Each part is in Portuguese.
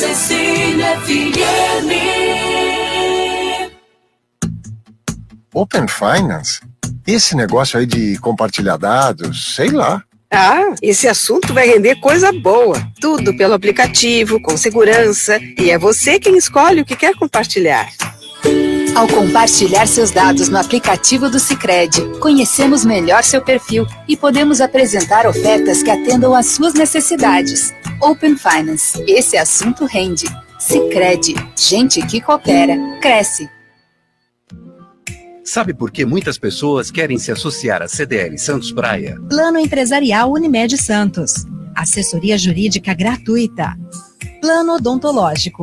Cecília FM. Open Finance? Esse negócio aí de compartilhar dados, sei lá. Ah, esse assunto vai render coisa boa. Tudo pelo aplicativo, com segurança. E é você quem escolhe o que quer compartilhar. Ao compartilhar seus dados no aplicativo do Sicredi, conhecemos melhor seu perfil e podemos apresentar ofertas que atendam às suas necessidades. Open Finance. Esse assunto rende. Sicredi. Gente que coopera, cresce. Sabe por que muitas pessoas querem se associar à CDL Santos Praia? Plano Empresarial Unimed Santos. Assessoria Jurídica Gratuita. Plano Odontológico.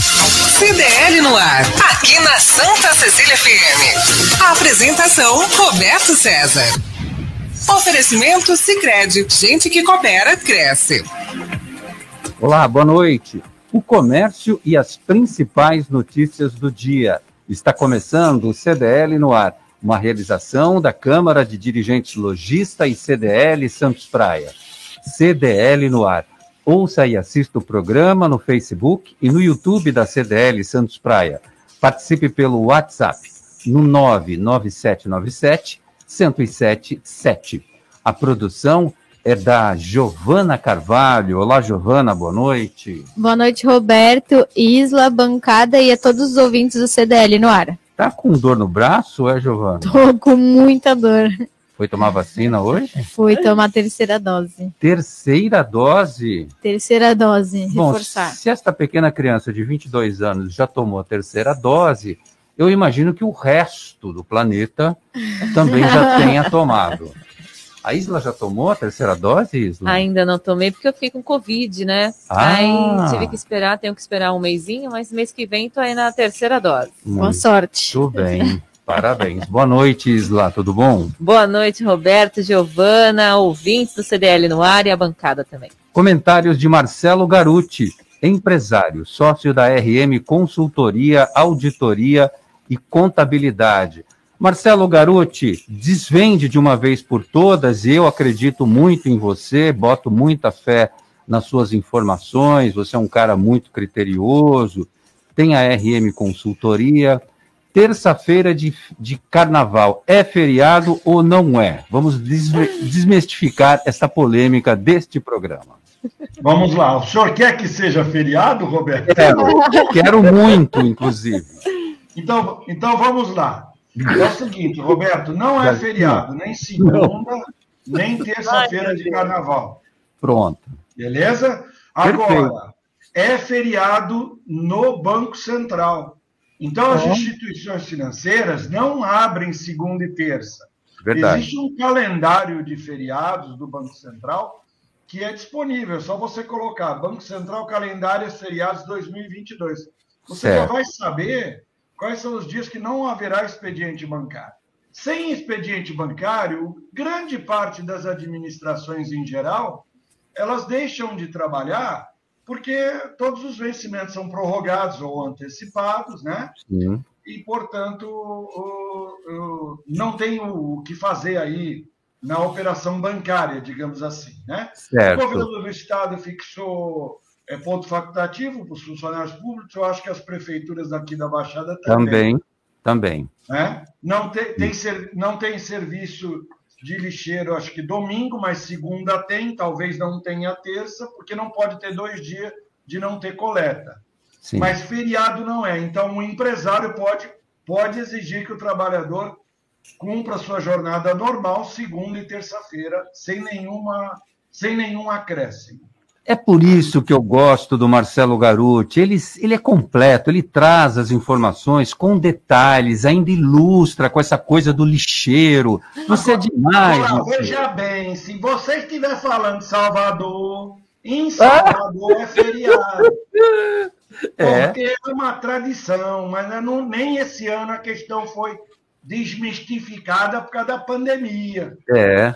CDL no ar, aqui na Santa Cecília FM. Apresentação Roberto César. Oferecimento Sicredi, gente que coopera cresce. Olá, boa noite. O comércio e as principais notícias do dia. Está começando o CDL no ar, uma realização da Câmara de Dirigentes Logista e CDL Santos Praia. CDL no ar. Ouça e assista o programa no Facebook e no YouTube da CDL Santos Praia. Participe pelo WhatsApp no 99797 1077. A produção é da Giovana Carvalho. Olá, Giovana, boa noite. Boa noite, Roberto, Isla, bancada e a todos os ouvintes do CDL no ar. Tá com dor no braço, é, Giovana? Tô com muita dor. Foi tomar vacina hoje? Fui tomar a terceira dose. Terceira dose? Terceira dose, Bom, reforçar. se esta pequena criança de 22 anos já tomou a terceira dose, eu imagino que o resto do planeta também já tenha tomado. A Isla já tomou a terceira dose, Isla? Ainda não tomei porque eu fiquei com Covid, né? Ah. Aí tive que esperar, tenho que esperar um mêsinho, mas mês que vem tô aí na terceira dose. Boa Muito sorte. bem, parabéns. Boa noite, Isla, tudo bom? Boa noite, Roberto, Giovana, ouvintes do CDL no ar e a bancada também. Comentários de Marcelo Garuti, empresário, sócio da RM Consultoria, Auditoria e Contabilidade. Marcelo Garuti, desvende de uma vez por todas, e eu acredito muito em você, boto muita fé nas suas informações, você é um cara muito criterioso, tem a RM Consultoria. Terça-feira de, de carnaval é feriado ou não é? Vamos desmistificar essa polêmica deste programa. Vamos lá. O senhor quer que seja feriado, Roberto? Quero, quero muito, inclusive. Então, então vamos lá. É o seguinte, Roberto, não é feriado, nem segunda, nem terça-feira de carnaval. Pronto. Beleza? Agora, é feriado no Banco Central. Então, as instituições financeiras não abrem segunda e terça. Verdade. Existe um calendário de feriados do Banco Central que é disponível. É só você colocar Banco Central Calendário Feriados 2022. Você já Certo. vai saber quais são os dias que não haverá expediente bancário. Sem expediente bancário, grande parte das administrações em geral, elas deixam de trabalhar porque todos os vencimentos são prorrogados ou antecipados, né? Sim. e, portanto, o- o- não tem o que fazer aí na operação bancária, digamos assim. Né? Certo. O governo do Estado fixou é, ponto facultativo para os funcionários públicos, eu acho que as prefeituras daqui da Baixada também. Também, também. né? Não, tem, tem ser- não tem serviço de lixeiro, acho que domingo, mas segunda tem, talvez não tenha terça, porque não pode ter dois dias de não ter coleta. Sim. Mas feriado não é. Então, o empresário pode, pode exigir que o trabalhador cumpra sua jornada normal, segunda e terça-feira, sem, nenhuma, sem nenhum acréscimo. É por isso que eu gosto do Marcelo Garuti. Ele, ele é completo, ele traz as informações com detalhes, ainda ilustra com essa coisa do lixeiro. Você é demais. Agora, veja bem, se você estiver falando de Salvador, Em Salvador é feriado. É. Porque é uma tradição, mas não, nem esse ano a questão foi desmistificada por causa da pandemia. É.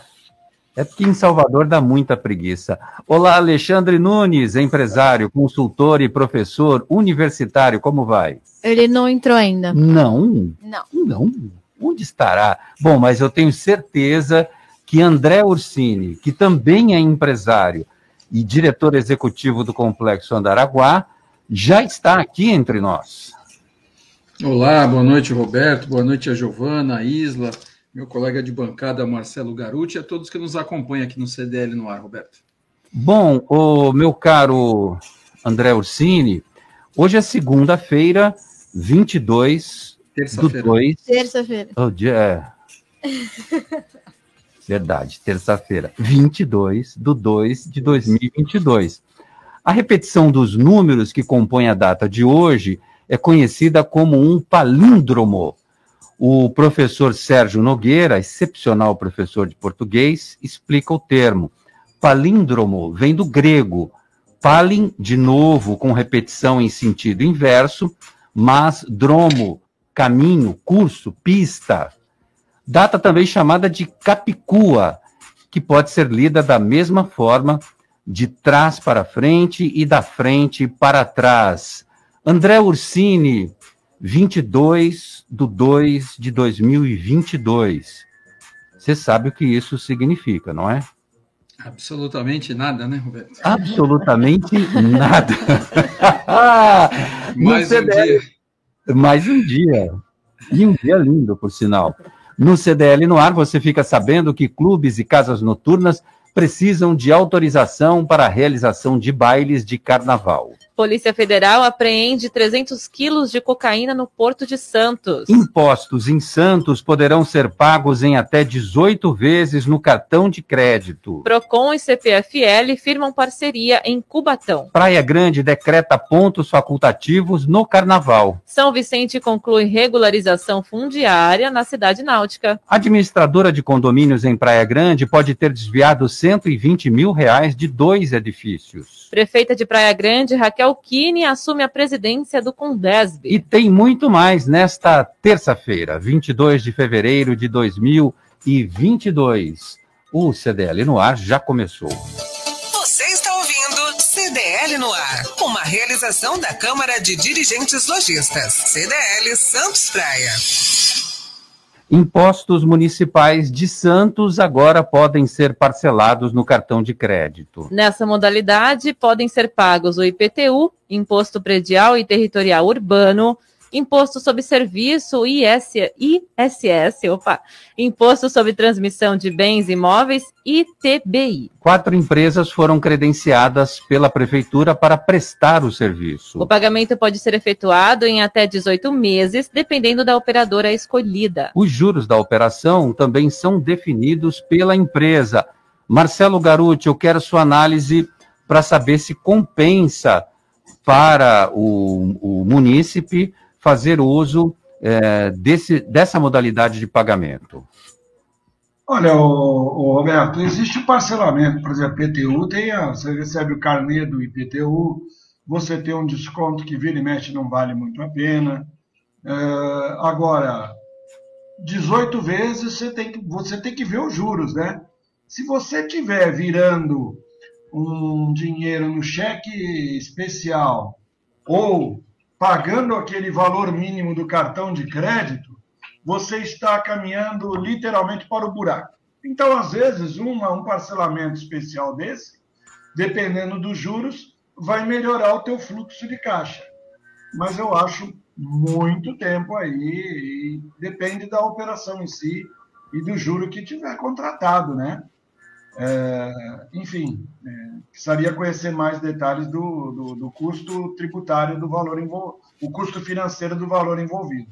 É porque em Salvador dá muita preguiça. Olá, Alexandre Nunes, empresário, consultor e professor universitário, como vai? Ele não entrou ainda. Não, Não. não. Onde estará? Bom, mas eu tenho certeza que André Ursini, que também é empresário e diretor executivo do Complexo Andaraguá, já está aqui entre nós. Olá, boa noite, Roberto. Boa noite a Giovana, a Isla, meu colega de bancada Marcelo Garuti e a todos que nos acompanham aqui no CDL no ar, Roberto. Bom, o meu caro André Ursini, hoje é segunda-feira, 22 do Terça-feira. 2. Terça-feira. Oh, dia- é. Verdade, terça-feira, 22 do 2 de 2022. A repetição dos números que compõem a data de hoje é conhecida como um palíndromo. O professor Sérgio Nogueira, excepcional professor de português, explica o termo. Palíndromo vem do grego. Palin, de novo, com repetição em sentido inverso, mas dromo, caminho, curso, pista. Data também chamada de Capicua, que pode ser lida da mesma forma, de trás para frente e da frente para trás. André Ursini, 22 de 2 de 2022. Você sabe o que isso significa, não é? Absolutamente nada, né, Roberto? Absolutamente nada. Mais um CDL dia. Mais um dia. E um dia lindo, por sinal. No CDL no ar, você fica sabendo que clubes e casas noturnas precisam de autorização para a realização de bailes de carnaval. Polícia Federal apreende 300 quilos de cocaína no Porto de Santos. Impostos em Santos poderão ser pagos em até 18 vezes no cartão de crédito. Procon e CPFL firmam parceria em Cubatão. Praia Grande decreta pontos facultativos no carnaval. São Vicente conclui regularização fundiária na cidade náutica. Administradora de condomínios em Praia Grande pode ter desviado 120 mil reais de dois edifícios. Prefeita de Praia Grande, Raquel Kine, assume a presidência do Condesb. E tem muito mais nesta terça-feira, 22 de fevereiro de 2022. O CDL no ar já começou. Você está ouvindo CDL no ar, uma realização da Câmara de Dirigentes Lojistas. CDL Santos Praia. Impostos municipais de Santos agora podem ser parcelados no cartão de crédito. Nessa modalidade, podem ser pagos o IPTU, Imposto Predial e Territorial Urbano, Imposto sobre Serviço, IS, ISS, opa, Imposto sobre Transmissão de Bens Imóveis, ITBI. Quatro empresas foram credenciadas pela prefeitura para prestar o serviço. O pagamento pode ser efetuado em até 18 meses, dependendo da operadora escolhida. Os juros da operação também são definidos pela empresa. Marcelo Garuti, eu quero sua análise para saber se compensa para o, o munícipe fazer uso eh, desse, dessa modalidade de pagamento. Olha, o, Roberto, existe parcelamento, por exemplo, IPTU tem você recebe o carnê do IPTU, você tem um desconto que vira e mexe não vale muito a pena. É, agora, 18 vezes você tem, que, você tem que ver os juros, né? Se você tiver virando um dinheiro no cheque especial ou pagando aquele valor mínimo do cartão de crédito, você está caminhando literalmente para o buraco. Então, às vezes, uma, um parcelamento especial desse, dependendo dos juros, vai melhorar o teu fluxo de caixa. Mas eu acho muito tempo aí, depende da operação em si e do juro que tiver contratado, né? É, enfim, é, precisaria conhecer mais detalhes do, do, do custo tributário do valor envolvido, o custo financeiro do valor envolvido.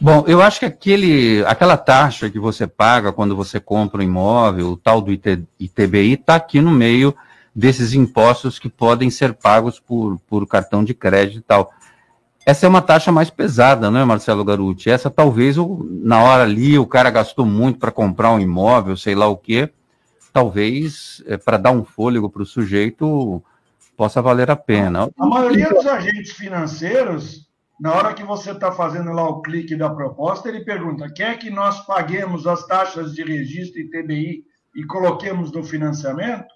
Bom, eu acho que aquele, aquela taxa que você paga quando você compra um imóvel, o tal do IT, ITBI, está aqui no meio desses impostos que podem ser pagos por, por cartão de crédito e tal. Essa é uma taxa mais pesada, não é, Marcelo Garuti? Essa talvez, na hora ali, o cara gastou muito para comprar um imóvel, sei lá o quê. Talvez, é, para dar um fôlego para o sujeito, possa valer a pena. A maioria dos agentes financeiros, na hora que você está fazendo lá o clique da proposta, ele pergunta: quer que nós paguemos as taxas de registro e TBI e coloquemos no financiamento?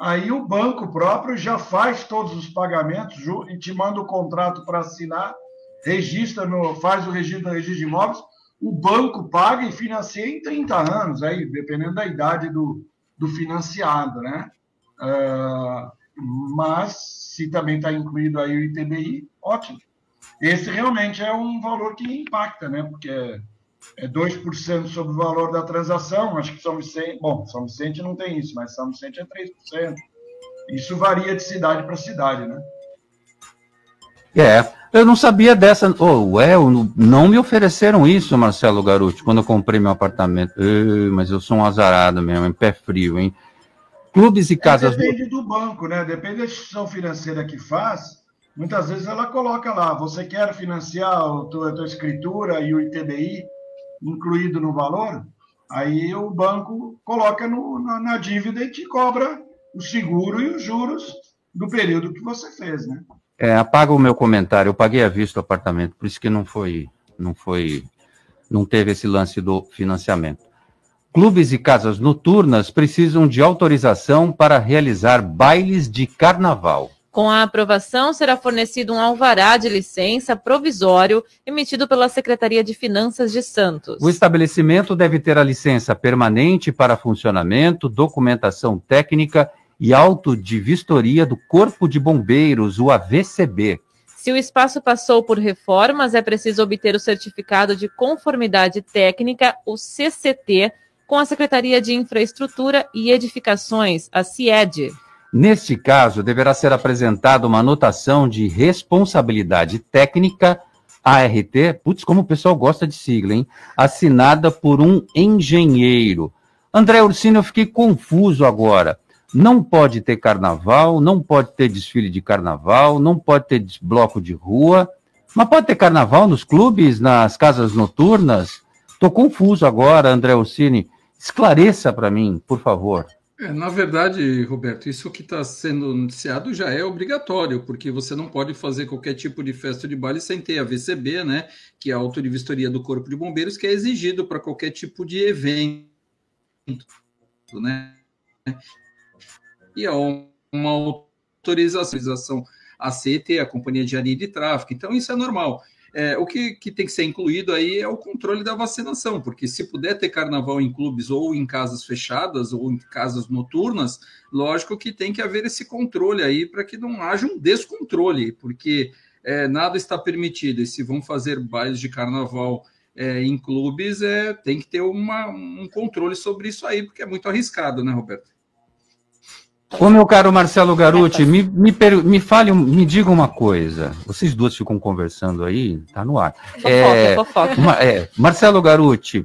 Aí o banco próprio já faz todos os pagamentos e te manda o contrato para assinar, registra no, faz o registro no registro de imóveis, o banco paga e financia em 30 anos, aí, dependendo da idade do, do financiado, né? Uh, mas se também está incluído aí o ITBI, ótimo. Esse realmente é um valor que impacta, né? Porque é, é 2% sobre o valor da transação. Acho que São Vicente, bom, São Vicente não tem isso, mas São Vicente é 3%. Isso varia de cidade para cidade, né? É, eu não sabia dessa. Oh, ué, não me ofereceram isso, Marcelo Garuti, quando eu comprei meu apartamento. mas eu sou um azarado mesmo, em pé frio, hein? Clubes e casas. É, depende do banco, né? Depende da instituição financeira que faz. Muitas vezes ela coloca lá, você quer financiar a tua, a tua escritura e o ITBI incluído no valor, aí o banco coloca no, na, na, dívida e te cobra o seguro e os juros do período que você fez, né? É, apaga o meu comentário. Eu paguei à vista o apartamento, por isso que não foi, não foi, não teve esse lance do financiamento. Clubes e casas noturnas precisam de autorização para realizar bailes de carnaval. Com a aprovação, será fornecido um alvará de licença provisório emitido pela Secretaria de Finanças de Santos. O estabelecimento deve ter a licença permanente para funcionamento, documentação técnica e auto de vistoria do Corpo de Bombeiros, o AVCB. Se o espaço passou por reformas, é preciso obter o certificado de conformidade técnica, o CCT, com a Secretaria de Infraestrutura e Edificações, a CIED. Neste caso, deverá ser apresentada uma anotação de responsabilidade técnica, ART, putz, como o pessoal gosta de sigla, hein? Assinada por um engenheiro. André Ursino, eu fiquei confuso agora. Não pode ter carnaval, não pode ter desfile de carnaval, não pode ter bloco de rua, mas pode ter carnaval nos clubes, nas casas noturnas? Estou confuso agora, André Ursini. Esclareça para mim, por favor. É, na verdade, Roberto, isso que está sendo noticiado já é obrigatório, porque você não pode fazer qualquer tipo de festa de baile sem ter a VCB, né, que é a auto de vistoria do Corpo de Bombeiros, que é exigido para qualquer tipo de evento, né? E é uma autorização a CT, a Companhia de Areia de Tráfego. Então, isso é normal. É, o que, que, tem que ser incluído aí é o controle da vacinação, porque se puder ter carnaval em clubes ou em casas fechadas ou em casas noturnas, lógico que tem que haver esse controle aí para que não haja um descontrole, porque é, nada está permitido. E se vão fazer bailes de carnaval é, em clubes, é, tem que ter uma, um controle sobre isso aí, porque é muito arriscado, né, Roberto? Ô, meu caro Marcelo Garuti, me, me, me fale, me diga uma coisa. Vocês duas ficam conversando aí, tá no ar. Fofoca, é, fofoca. Uma, é, Marcelo Garuti,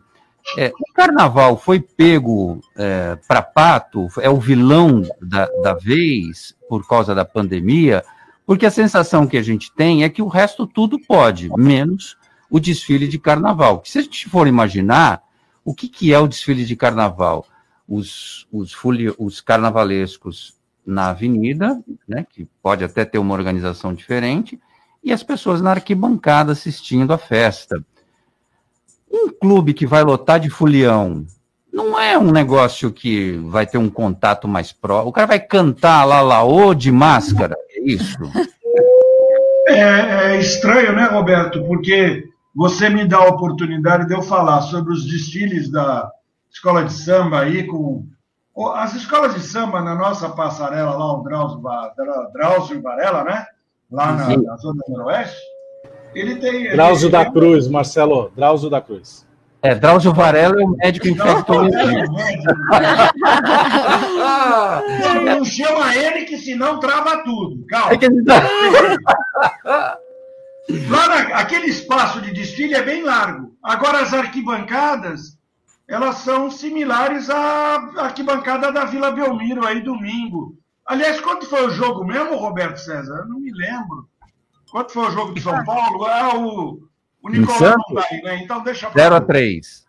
é, o carnaval foi pego é, para pato, é o vilão da, da vez por causa da pandemia, porque a sensação que a gente tem é que o resto tudo pode, menos o desfile de carnaval. Se a gente for imaginar, o que, que é o desfile de carnaval? Os, os, fuli, os carnavalescos na avenida, né, que pode até ter uma organização diferente, e as pessoas na arquibancada assistindo a festa. Um clube que vai lotar de fulião não é um negócio que vai ter um contato mais próximo. O cara vai cantar lá laô de máscara, é isso? É, é estranho, né, Roberto? Porque você me dá a oportunidade de eu falar sobre os desfiles da, escola de samba aí com. As escolas de samba na nossa passarela lá, o Drauzio, Drauzio Varela, né? Lá na, na Zona Noroeste. Ele tem. Drauzio ele, da Cruz, Marcelo. Drauzio da Cruz. É, Drauzio Varela é o médico infectologista. Não, não chama ele que senão trava tudo. Calma. É que tá... Lá na, aquele espaço de desfile é bem largo. Agora as arquibancadas elas são similares à arquibancada da Vila Belmiro aí domingo. Aliás, quanto foi o jogo mesmo, Roberto César? Eu não me lembro. Quanto foi o jogo de São Paulo? Ah, o, o Nicolau não tá aí, né? Então deixa 0 a 3.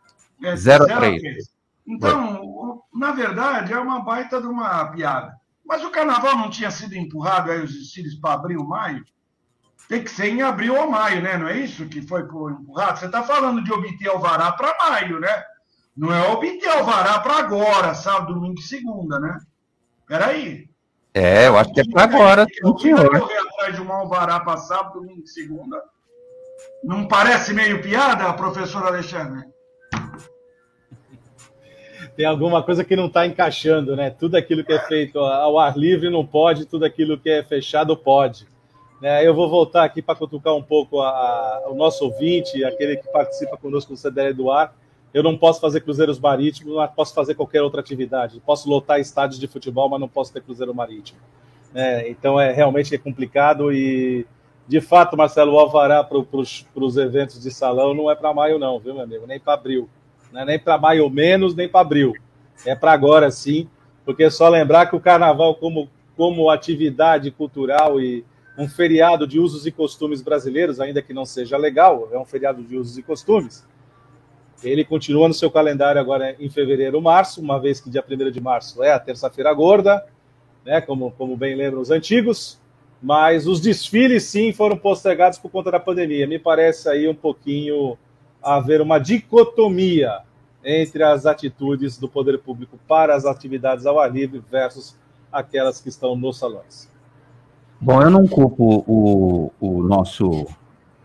0 a 3. Então, na verdade, é uma baita de uma piada. Mas o carnaval não tinha sido empurrado aí os desfiles para abril, maio? Tem que ser em abril ou maio, né? Não é isso que foi empurrado? Você está falando de obter alvará para maio, né? Não é obter alvará para agora, sábado, domingo e segunda, né? Peraí. É, eu acho que é para agora, Eu correr atrás de um alvará para sábado, domingo e segunda. Não parece meio piada, professor Alexandre? Tem alguma coisa que não está encaixando, né? Tudo aquilo que é feito ao ar livre não pode, tudo aquilo que é fechado pode. Né? Eu vou voltar aqui para cutucar um pouco a- a- o nosso ouvinte, aquele que participa conosco do CDL do ar. Eu não posso fazer cruzeiros marítimos, mas posso fazer qualquer outra atividade. Posso lotar estádios de futebol, mas não posso ter cruzeiro marítimo. né? então é realmente é complicado e de fato, Marcelo, o alvará para os eventos de salão não é para maio, não, viu, meu amigo? Nem para abril. É nem para maio menos, nem para abril. É para agora sim, porque é só lembrar que o carnaval, como, como atividade cultural e um feriado de usos e costumes brasileiros, ainda que não seja legal, é um feriado de usos e costumes. Ele continua no seu calendário agora em fevereiro, março, uma vez que dia 1 de março é a terça-feira gorda, né, como, como bem lembram os antigos, mas os desfiles sim foram postergados por conta da pandemia. Me parece aí um pouquinho haver uma dicotomia entre as atitudes do poder público para as atividades ao ar livre versus aquelas que estão nos salões. Bom, eu não culpo o, o nosso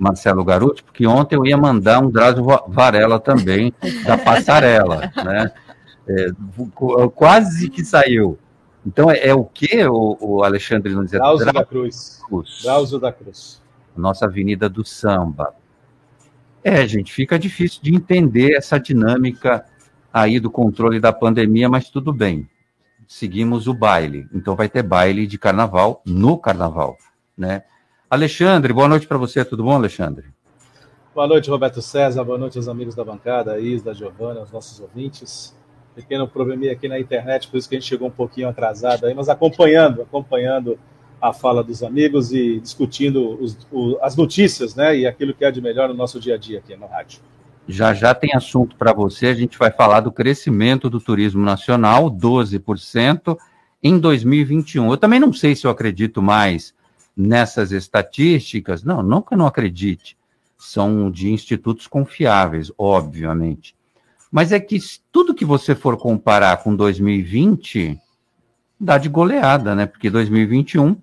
Marcelo Garuti, porque ontem eu ia mandar um Drauzio Va- Varela também, da passarela, né? É, qu- quase que saiu. Então, é, é o que, o, o Alexandre Nunes? É Drauzio da. Cruz. Drauzio da Cruz. Nossa Avenida do Samba. É, gente, fica difícil de entender essa dinâmica aí do controle da pandemia, mas tudo bem. Seguimos o baile. Então vai ter baile de carnaval no carnaval, né? Alexandre, boa noite para você. Tudo bom, Alexandre? Boa noite, Roberto César. Boa noite aos amigos da bancada, a Isda, a Giovana, aos nossos ouvintes. Pequeno probleminha aqui na internet, por isso que a gente chegou um pouquinho atrasado aí, mas acompanhando, acompanhando a fala dos amigos e discutindo os- o- as notícias, né, e aquilo que é de melhor no nosso dia a dia aqui no rádio. Já já tem assunto para você. A gente vai falar do crescimento do turismo nacional, 12% em 2021. Eu também não sei se eu acredito mais nessas estatísticas. Não, eu não acredite. São de institutos confiáveis, obviamente. Mas é que tudo que você for comparar com 2020 dá de goleada, né? Porque 2021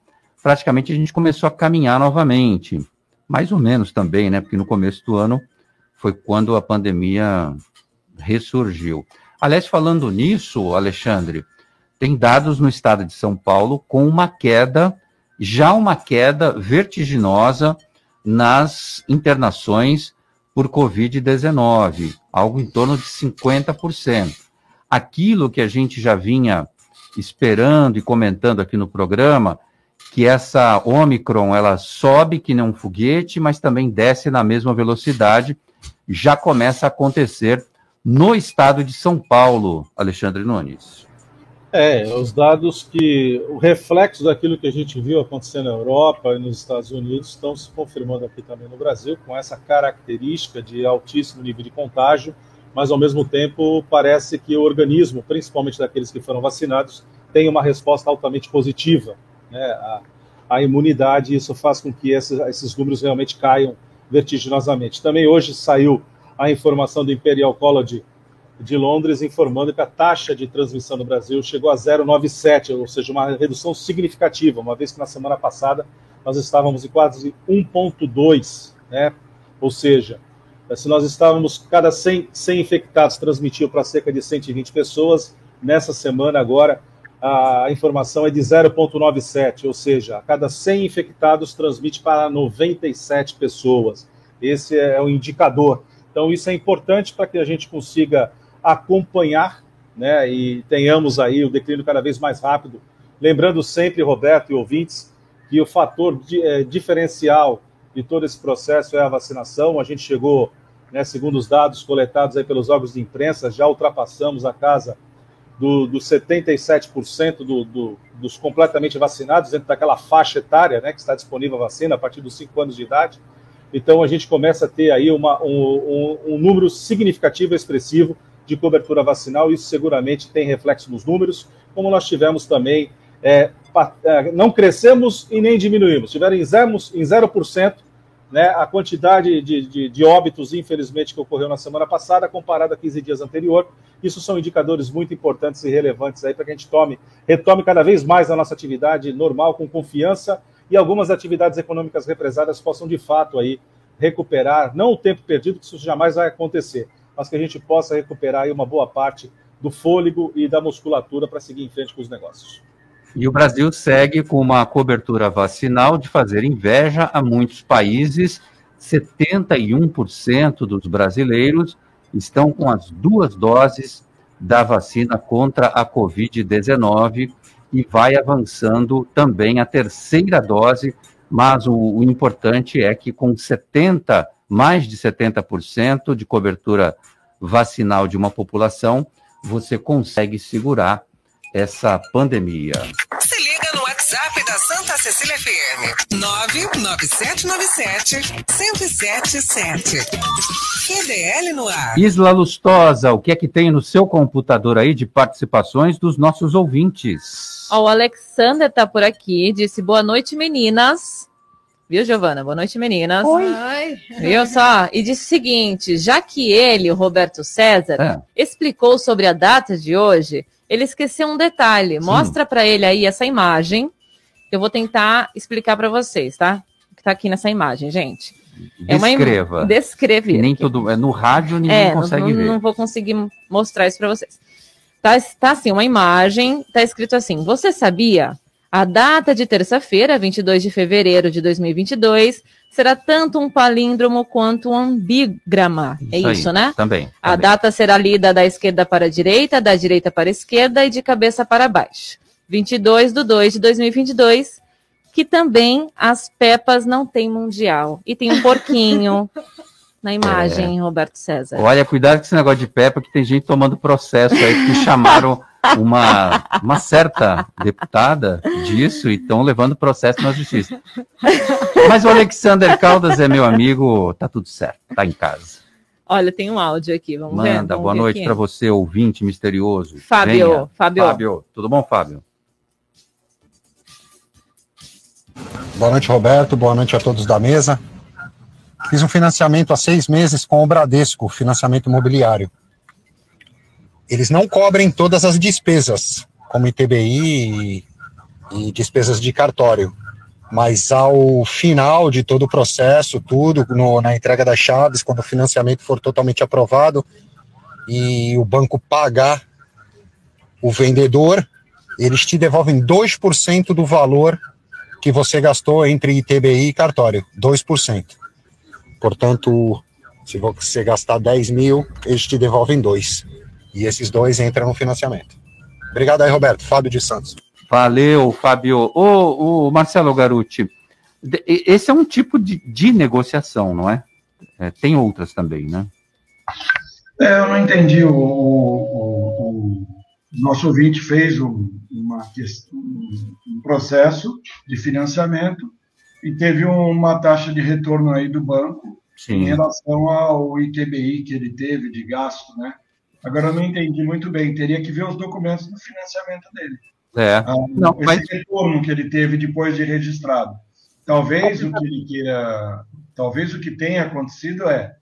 praticamente a gente começou a caminhar novamente. Mais ou menos também, né? Porque no começo do ano foi quando a pandemia ressurgiu. Aliás, falando nisso, Alexandre, tem dados no estado de São Paulo com uma queda, já uma queda vertiginosa nas internações por Covid-19, algo em torno de 50%. Aquilo que a gente já vinha esperando e comentando aqui no programa, que essa Omicron, ela sobe que nem um foguete, mas também desce na mesma velocidade, já começa a acontecer no estado de São Paulo, Alexandre Nunes. É, os dados que. O reflexo daquilo que a gente viu acontecer na Europa e nos Estados Unidos estão se confirmando aqui também no Brasil, com essa característica de altíssimo nível de contágio, mas ao mesmo tempo parece que o organismo, principalmente daqueles que foram vacinados, tem uma resposta altamente positiva né, à, à imunidade, e isso faz com que esses, esses números realmente caiam vertiginosamente. Também hoje saiu a informação do Imperial College de Londres informando que a taxa de transmissão no Brasil chegou a 0,97, ou seja, uma redução significativa, uma vez que na semana passada nós estávamos em quase 1,2, né? Ou seja, se nós estávamos, cada 100, 100 infectados transmitiam para cerca de 120 pessoas, nessa semana agora a informação é de 0,97, ou seja, a cada 100 infectados transmite para 97 pessoas. Esse é o indicador. Então, isso é importante para que a gente consiga acompanhar né, e tenhamos aí o declínio cada vez mais rápido. Lembrando sempre, Roberto e ouvintes, que o fator de, é, diferencial de todo esse processo é a vacinação. A gente chegou, né, segundo os dados coletados aí pelos órgãos de imprensa, já ultrapassamos a casa do, dos 77% do, do, dos completamente vacinados, dentro daquela faixa etária né, que está disponível a vacina a partir dos 5 anos de idade. Então a gente começa a ter aí uma, um, um, um número significativo, expressivo de cobertura vacinal. Isso seguramente tem reflexo nos números, como nós tivemos também. É, é, não crescemos e nem diminuímos, tiveram em 0%, em 0% né, a quantidade de, de, de, óbitos, infelizmente, que ocorreu na semana passada, comparada a 15 dias anterior. Isso são indicadores muito importantes e relevantes aí para que a gente tome, retome cada vez mais a nossa atividade normal, com confiança, e algumas atividades econômicas represadas possam, de fato, aí recuperar, não o tempo perdido, que isso jamais vai acontecer, mas que a gente possa recuperar uma boa parte do fôlego e da musculatura para seguir em frente com os negócios. E o Brasil segue com uma cobertura vacinal de fazer inveja a muitos países. 71% dos brasileiros estão com as duas doses da vacina contra a Covid-19 e vai avançando também a terceira dose, mas o, o importante é que com 70, mais de 70% de cobertura vacinal de uma população, você consegue segurar essa pandemia. Se liga no WhatsApp da Santa Cecília FM. 99797 1077. QDL no ar. Isla Lustosa, o que é que tem no seu computador aí de participações dos nossos ouvintes? Ó, o Alexander tá por aqui, disse boa noite, meninas. Viu, Giovana? Boa noite, meninas. Oi. Viu só? E disse o seguinte: já que ele, o Roberto César, É. explicou sobre a data de hoje, ele esqueceu um detalhe. Mostra para ele aí essa imagem. que Eu vou tentar explicar para vocês, tá? O que tá aqui nessa imagem, gente. É uma im- Descreva. Nem todo, é, no rádio ninguém É, não, consegue não- ver. não vou conseguir mostrar isso para vocês. Tá, tá assim, uma imagem, tá escrito assim: Você sabia? A data de terça-feira, 22 de fevereiro de 2022, será tanto um palíndromo quanto um ambígrama. é aí, isso, né? Também. A data será lida da esquerda para a direita, da direita para a esquerda e de cabeça para baixo. 22 de 2 de 2022, que também as Pepas não tem mundial. E tem um porquinho na imagem, Roberto César. Olha, cuidado com esse negócio de Peppa, que tem gente tomando processo aí, que chamaram uma, uma certa deputada disso e estão levando processo na justiça. Mas o Alexander Caldas é meu amigo, tá tudo certo, tá em casa. Olha, tem um áudio aqui, vamos ver. Manda, boa ver noite para você, ouvinte misterioso. Fábio, Venha. Fábio. Fábio, tudo bom, Fábio? Boa noite, Roberto. Boa noite a todos da mesa. Fiz um financiamento há seis meses com o Bradesco, financiamento imobiliário. Eles não cobrem todas as despesas, como ITBI e, e despesas de cartório. Mas ao final de todo o processo, tudo, no- na entrega das chaves, quando o financiamento for totalmente aprovado e o banco pagar o vendedor, eles te devolvem 2% do valor que você gastou entre ITBI e cartório, 2%. Portanto, se você gastar 10 mil, eles te devolvem 2. E esses dois entram no financiamento. Obrigado aí, Roberto. Fábio de Santos. Valeu, Fábio. Ô, ô, Marcelo Garuti, esse é um tipo de, de negociação, não é? É, Tem outras também, né? É, eu não entendi. O, o- o- o nosso ouvinte fez um, uma um- processo de financiamento e teve uma taxa de retorno aí do banco em Sim. relação ao ITBI que ele teve de gasto, né? Agora eu não entendi muito bem. Teria que ver os documentos do financiamento dele. É. Ah, Não, esse mas retorno que ele teve depois de registrado. Talvez o que ele queira, talvez o que tenha acontecido é,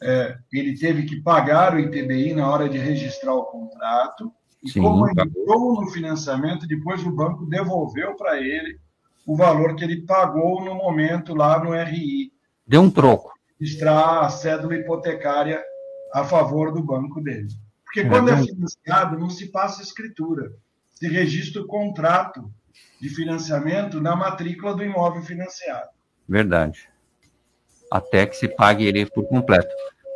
é, ele teve que pagar o ITBI na hora de registrar o contrato e Sim, como tá. entrou no financiamento, depois o banco devolveu para ele o valor que ele pagou no momento lá no RI, deu um troco. registrar a cédula hipotecária a favor do banco dele. Porque É, quando é financiado, não se passa escritura. Se registra o contrato de financiamento na matrícula do imóvel financiado. Verdade. Até que se pague ele por completo.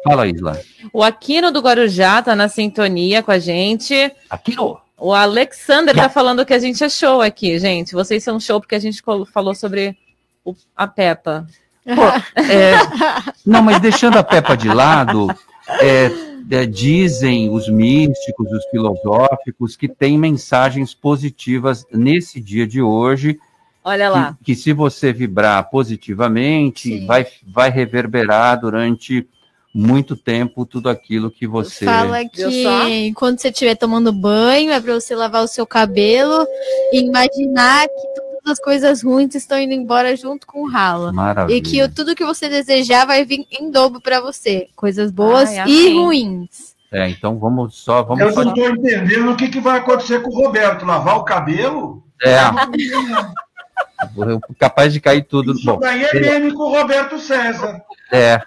Fala, Isla. O Aquino do Guarujá tá na sintonia com a gente. Aquino! O Alexander tá falando que a gente é show aqui, gente. Vocês são show porque a gente falou sobre o- a Peppa. É, não, mas deixando a Peppa de lado, é, é, dizem os místicos, os filosóficos, que tem mensagens positivas nesse dia de hoje. Olha lá. Que, que se você vibrar positivamente, vai, vai reverberar durante muito tempo tudo aquilo que você. Fala que quando você estiver tomando banho, é para você lavar o seu cabelo e imaginar que as coisas ruins estão indo embora junto com o ralo. Maravilha. E que o- tudo que você desejar vai vir em dobro para você. Coisas boas Ai, e ruins. É, então vamos só. Vamos Eu só- não estou entendendo o que, que vai acontecer com o Roberto. Lavar o cabelo? É. capaz de cair tudo. Isso Bom, daí é meme com o Roberto César. é.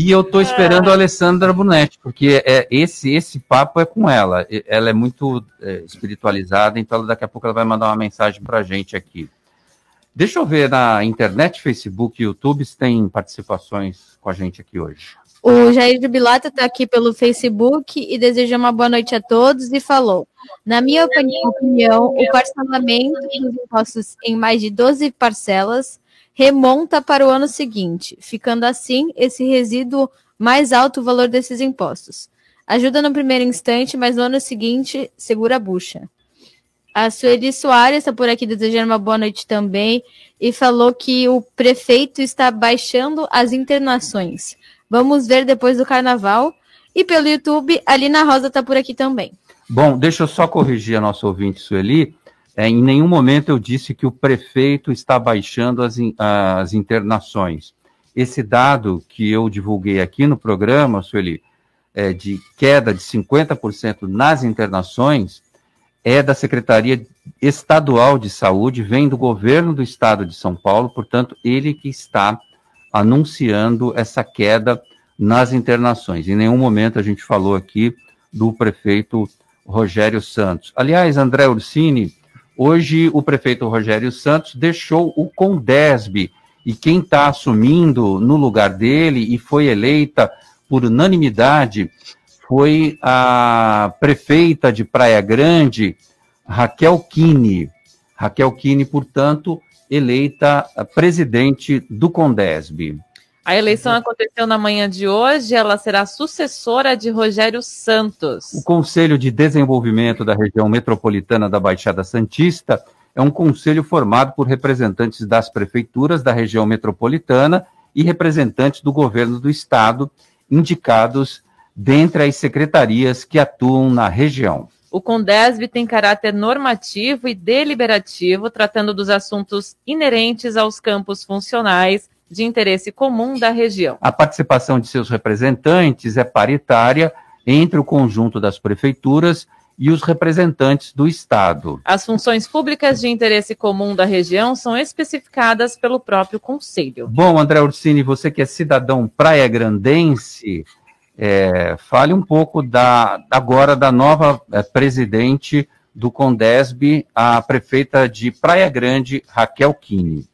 E eu estou esperando a Alessandra Brunetti, porque é, esse, esse papo é com ela. Ela é muito é, espiritualizada, então daqui a pouco ela vai mandar uma mensagem para gente aqui. Deixa eu ver na internet, Facebook YouTube se tem participações com a gente aqui hoje. O Jair de Bilata está aqui pelo Facebook e deseja uma boa noite a todos e falou: Na minha opini- opinião, o parcelamento dos impostos em mais de 12 parcelas remonta para o ano seguinte, ficando assim esse resíduo mais alto o valor desses impostos. Ajuda no primeiro instante, mas no ano seguinte segura a bucha. A Sueli Soares está por aqui desejando uma boa noite também e falou que o prefeito está baixando as internações. Vamos ver depois do carnaval. E pelo YouTube, a Lina Rosa está por aqui também. Bom, deixa eu só corrigir a nossa ouvinte Sueli. É, em nenhum momento eu disse que o prefeito está baixando as, as internações. Esse dado que eu divulguei aqui no programa, Sueli, é, de queda de 50% nas internações, é da Secretaria Estadual de Saúde, vem do governo do estado de São Paulo, portanto, ele que está anunciando essa queda nas internações. Em nenhum momento a gente falou aqui do prefeito Rogério Santos. Aliás, André Ursini, hoje o prefeito Rogério Santos deixou o Condesb e quem está assumindo no lugar dele e foi eleita por unanimidade foi a prefeita de Praia Grande, Raquel Kine. Raquel Kine, portanto, eleita presidente do Condesb. A eleição aconteceu na manhã de hoje, ela será sucessora de Rogério Santos. O Conselho de Desenvolvimento da Região Metropolitana da Baixada Santista é um conselho formado por representantes das prefeituras da região metropolitana e representantes do governo do estado, indicados dentre as secretarias que atuam na região. O Condesb tem caráter normativo e deliberativo, tratando dos assuntos inerentes aos campos funcionais de interesse comum da região. A participação de seus representantes é paritária entre o conjunto das prefeituras e os representantes do Estado. As funções públicas de interesse comum da região são especificadas pelo próprio Conselho. Bom, André Ursini, você que é cidadão praia grandense, é, fale um pouco da, agora da nova é, presidente do Condesb, a prefeita de Praia Grande, Raquel Kine.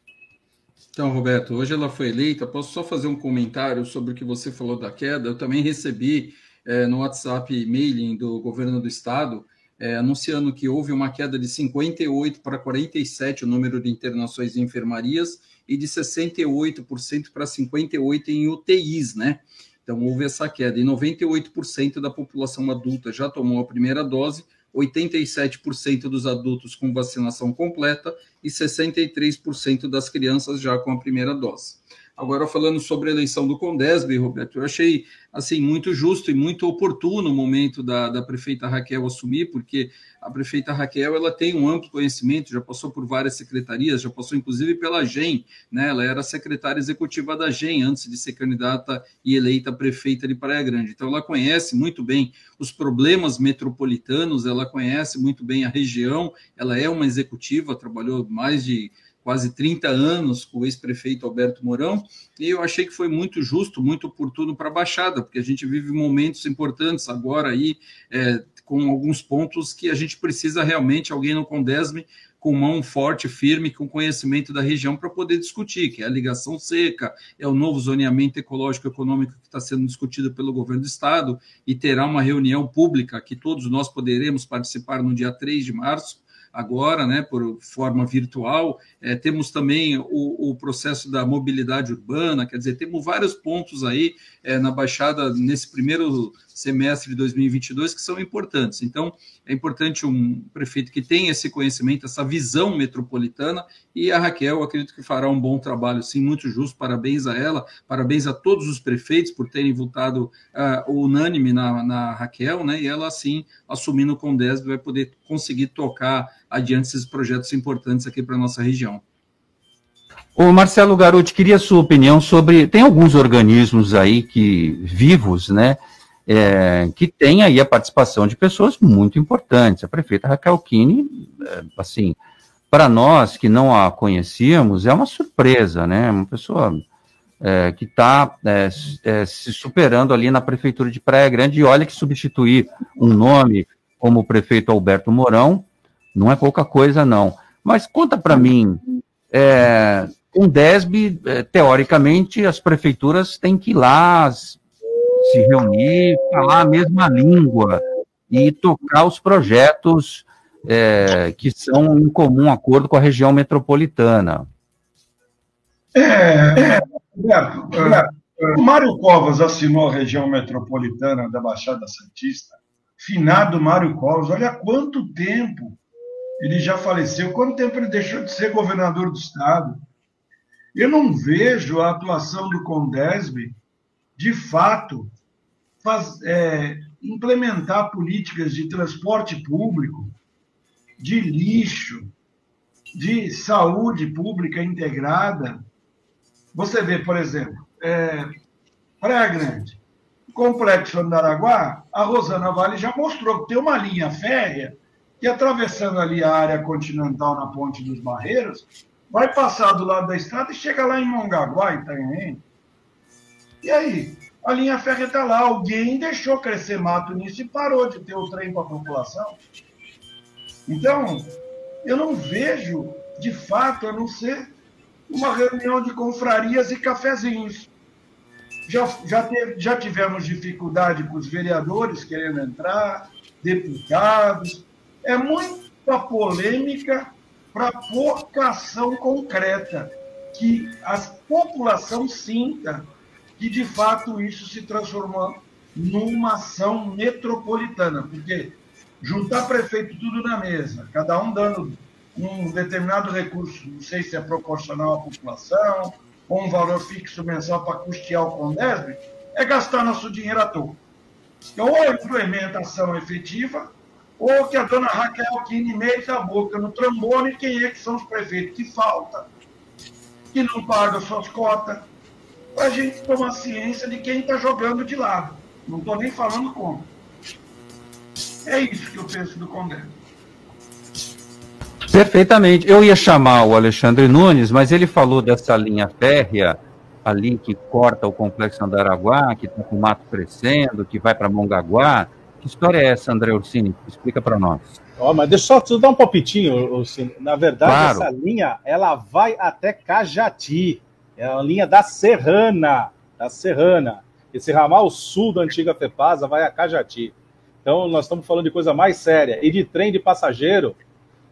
Então, Roberto, hoje ela foi eleita. Posso só fazer um comentário sobre o que você falou da queda? Eu também recebi eh, no WhatsApp mailing do governo do estado eh, anunciando que houve uma queda de 58 para 47 o número de internações em enfermarias e de 68% para 58 em UTIs, né? Então houve essa queda. E 98% da população adulta já tomou a primeira dose, 87% dos adultos com vacinação completa e 63% das crianças já com a primeira dose. Agora, falando sobre a eleição do Condesb, Roberto, eu achei assim muito justo e muito oportuno o momento da, da prefeita Raquel assumir, porque a prefeita Raquel ela tem um amplo conhecimento, já passou por várias secretarias, já passou inclusive pela GEM, né? Ela era secretária executiva da GEM antes de ser candidata e eleita prefeita de Praia Grande. Então, ela conhece muito bem os problemas metropolitanos, ela conhece muito bem a região, ela é uma executiva, trabalhou mais de quase 30 anos com o ex-prefeito Alberto Mourão, e eu achei que foi muito justo, muito oportuno para a Baixada, porque a gente vive momentos importantes agora aí, é, com alguns pontos que a gente precisa realmente, alguém no Condesme, com mão forte, firme, com conhecimento da região para poder discutir, que é a ligação seca, é o novo zoneamento ecológico econômico que está sendo discutido pelo governo do estado, e terá uma reunião pública que todos nós poderemos participar no dia 3 de março, agora, né, por forma virtual. É, temos também o, o, processo da mobilidade urbana, quer dizer, temos vários pontos aí é, na Baixada nesse primeiro semestre de 2022 que são importantes. Então, é importante um prefeito que tenha esse conhecimento, essa visão metropolitana, e a Raquel, acredito que fará um bom trabalho, sim, muito justo. Parabéns a ela, parabéns a todos os prefeitos por terem votado uh, unânime na, na Raquel, né? E ela, assim, assumindo o Condesb, vai poder conseguir tocar adiante esses projetos importantes aqui para a nossa região. O Marcelo Garotti, queria sua opinião sobre. Tem alguns organismos aí que vivos, né? É, que tem aí a participação de pessoas muito importantes. A prefeita Raquel Kine, é, assim, para nós que não a conhecíamos, é uma surpresa, né? Uma pessoa é, que está é, é, se superando ali na prefeitura de Praia Grande, e olha que substituir um nome como o prefeito Alberto Mourão não é pouca coisa, não. Mas conta para mim, é, com DESB, é, teoricamente, as prefeituras têm que ir lá se reunir, falar a mesma língua e tocar os projetos é, que são em comum acordo com a região metropolitana. É, é, é, Mário Covas assinou a região metropolitana da Baixada Santista. Finado Mário Covas, olha quanto tempo ele já faleceu, quanto tempo ele deixou de ser governador do Estado. Eu não vejo a atuação do Condesb, de fato, faz, é, implementar políticas de transporte público, de lixo, de saúde pública integrada. Você vê, por exemplo, é, Praia Grande, Complexo Andaraguá, a Rosana Vale já mostrou que tem uma linha férrea que, atravessando ali a área continental na Ponte dos Barreiros, vai passar do lado da estrada e chega lá em Mongaguá, Itanhaém. E aí? A linha férrea está lá. Alguém deixou crescer mato nisso e parou de ter o trem para a população. Então, eu não vejo, de fato, a não ser uma reunião de confrarias e cafezinhos. Já, já, teve, já tivemos dificuldade com os vereadores querendo entrar, deputados. É muita polêmica para pouca ação concreta, que a população sinta que, de fato, isso se transformou numa ação metropolitana, porque juntar prefeito tudo na mesa, cada um dando um determinado recurso, não sei se é proporcional à população, ou um valor fixo mensal para custear o Condesb, é gastar nosso dinheiro à toa. Então, ou implementa ação efetiva, ou que a dona Raquel Kine meita a boca no trombone, quem é que são os prefeitos que falta, que não pagam suas cotas, para a gente tomar ciência de quem está jogando de lado. Não estou nem falando como. É isso que eu penso do Congresso. Perfeitamente. Eu ia chamar o Alexandre Nunes, mas ele falou dessa linha férrea ali que corta o complexo Andaraguá, que está com o mato crescendo, que vai para Mongaguá. Que história é essa, André Ursini? Explica para nós. Oh, mas deixa eu só dar um palpitinho, Ursini. Na verdade, claro. essa linha ela vai até Cajati. É a linha da Serrana. Da Serrana. Esse ramal sul da antiga FEPASA vai a Cajati. Então, nós estamos falando de coisa mais séria. E de trem de passageiro,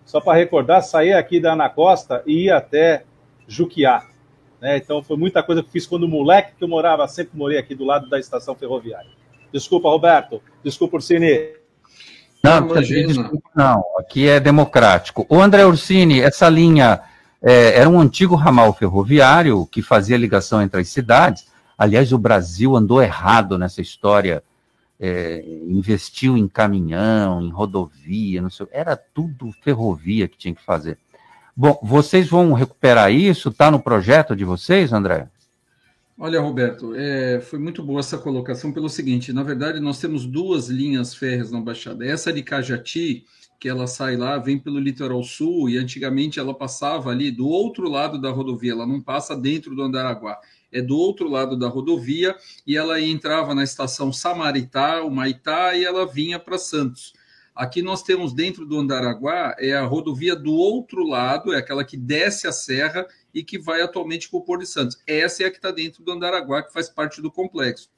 só para recordar, sair aqui da Ana Costa e ir até Juquiá. Né? Então, foi muita coisa que fiz quando moleque, que eu morava, sempre morei aqui do lado da estação ferroviária. Desculpa, Roberto. Desculpa, Ursini. Não, desculpa, não. Aqui é democrático. O André Ursini, essa linha é, era um antigo ramal ferroviário que fazia ligação entre as cidades. Aliás, o Brasil andou errado nessa história. É, investiu em caminhão, em rodovia, não sei, era tudo ferrovia que tinha que fazer. Bom, vocês vão recuperar isso? Está no projeto de vocês, André? Olha, Roberto, é, foi muito boa essa colocação pelo seguinte: na verdade, nós temos duas linhas férreas na Baixada. Essa de Cajati, que ela sai lá, vem pelo litoral sul, e antigamente ela passava ali do outro lado da rodovia, ela não passa dentro do Andaraguá, é do outro lado da rodovia, e ela entrava na estação Samaritá, o Maitá, e ela vinha para Santos. Aqui nós temos dentro do Andaraguá, é a rodovia do outro lado, é aquela que desce a serra e que vai atualmente para o Porto de Santos. Essa é a que está dentro do Andaraguá, que faz parte do complexo.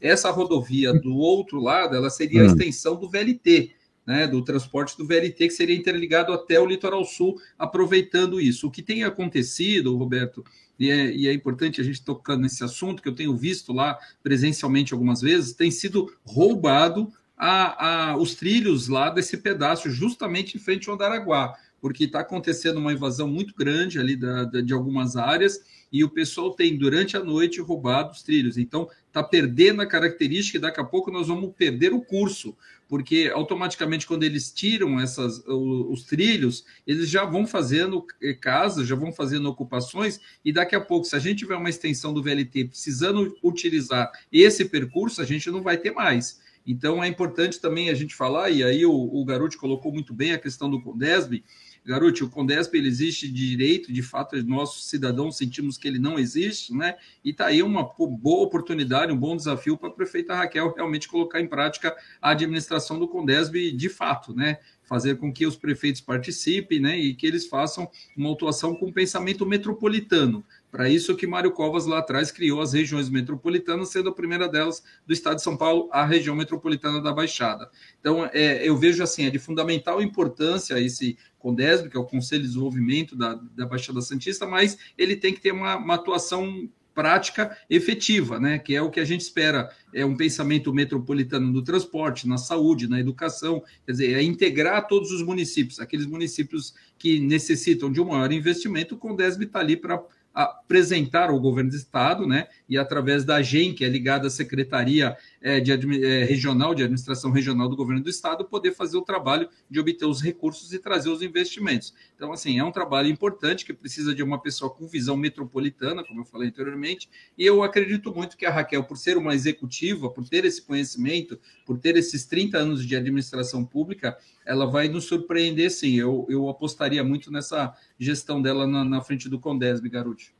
Essa rodovia do outro lado, ela seria a hum. extensão do VLT, né, do transporte do VLT, que seria interligado até o litoral sul, aproveitando isso. O que tem acontecido, Roberto, e é, e é, importante a gente tocar nesse assunto, que eu tenho visto lá presencialmente algumas vezes, tem sido roubado a, a, os trilhos lá desse pedaço, justamente em frente ao Andaraguá, porque está acontecendo uma invasão muito grande ali da, da, de algumas áreas e o pessoal tem, durante a noite, roubado os trilhos. Então, está perdendo a característica e daqui a pouco nós vamos perder o curso, porque automaticamente, quando eles tiram essas, os, os trilhos, eles já vão fazendo eh, casas, já vão fazendo ocupações, e daqui a pouco, se a gente tiver uma extensão do VLT precisando utilizar esse percurso, a gente não vai ter mais. Então é importante também a gente falar, e aí o, o Garuti colocou muito bem a questão do Condesb, Garoto, o Condesp ele existe de direito, de fato, nossos cidadãos sentimos que ele não existe, né? E está aí uma boa oportunidade, um bom desafio para a prefeita Raquel realmente colocar em prática a administração do Condesp de fato, né? fazer com que os prefeitos participem né, e que eles façam uma atuação com pensamento metropolitano. Para isso que Mário Covas lá atrás criou as regiões metropolitanas, sendo a primeira delas do estado de São Paulo, a região metropolitana da Baixada. Então, é, eu vejo assim, é de fundamental importância esse CONDESB, que é o Conselho de Desenvolvimento da, da Baixada Santista, mas ele tem que ter uma, uma atuação prática efetiva, né? Que é o que a gente espera. É um pensamento metropolitano no transporte, na saúde, na educação, quer dizer, é integrar todos os municípios, aqueles municípios que necessitam de um maior investimento, o Condesb está ali para apresentar ao governo do estado, né, e através da GEM, que é ligada à Secretaria de, é, Regional de Administração Regional do Governo do Estado, poder fazer o trabalho de obter os recursos e trazer os investimentos. Então, assim, é um trabalho importante que precisa de uma pessoa com visão metropolitana, como eu falei anteriormente, e eu acredito muito que a Raquel, por ser uma executiva, por ter esse conhecimento, por ter esses 30 anos de administração pública, ela vai nos surpreender sim. Eu, eu apostaria muito nessa gestão dela na, na frente do Condesb, Garuti.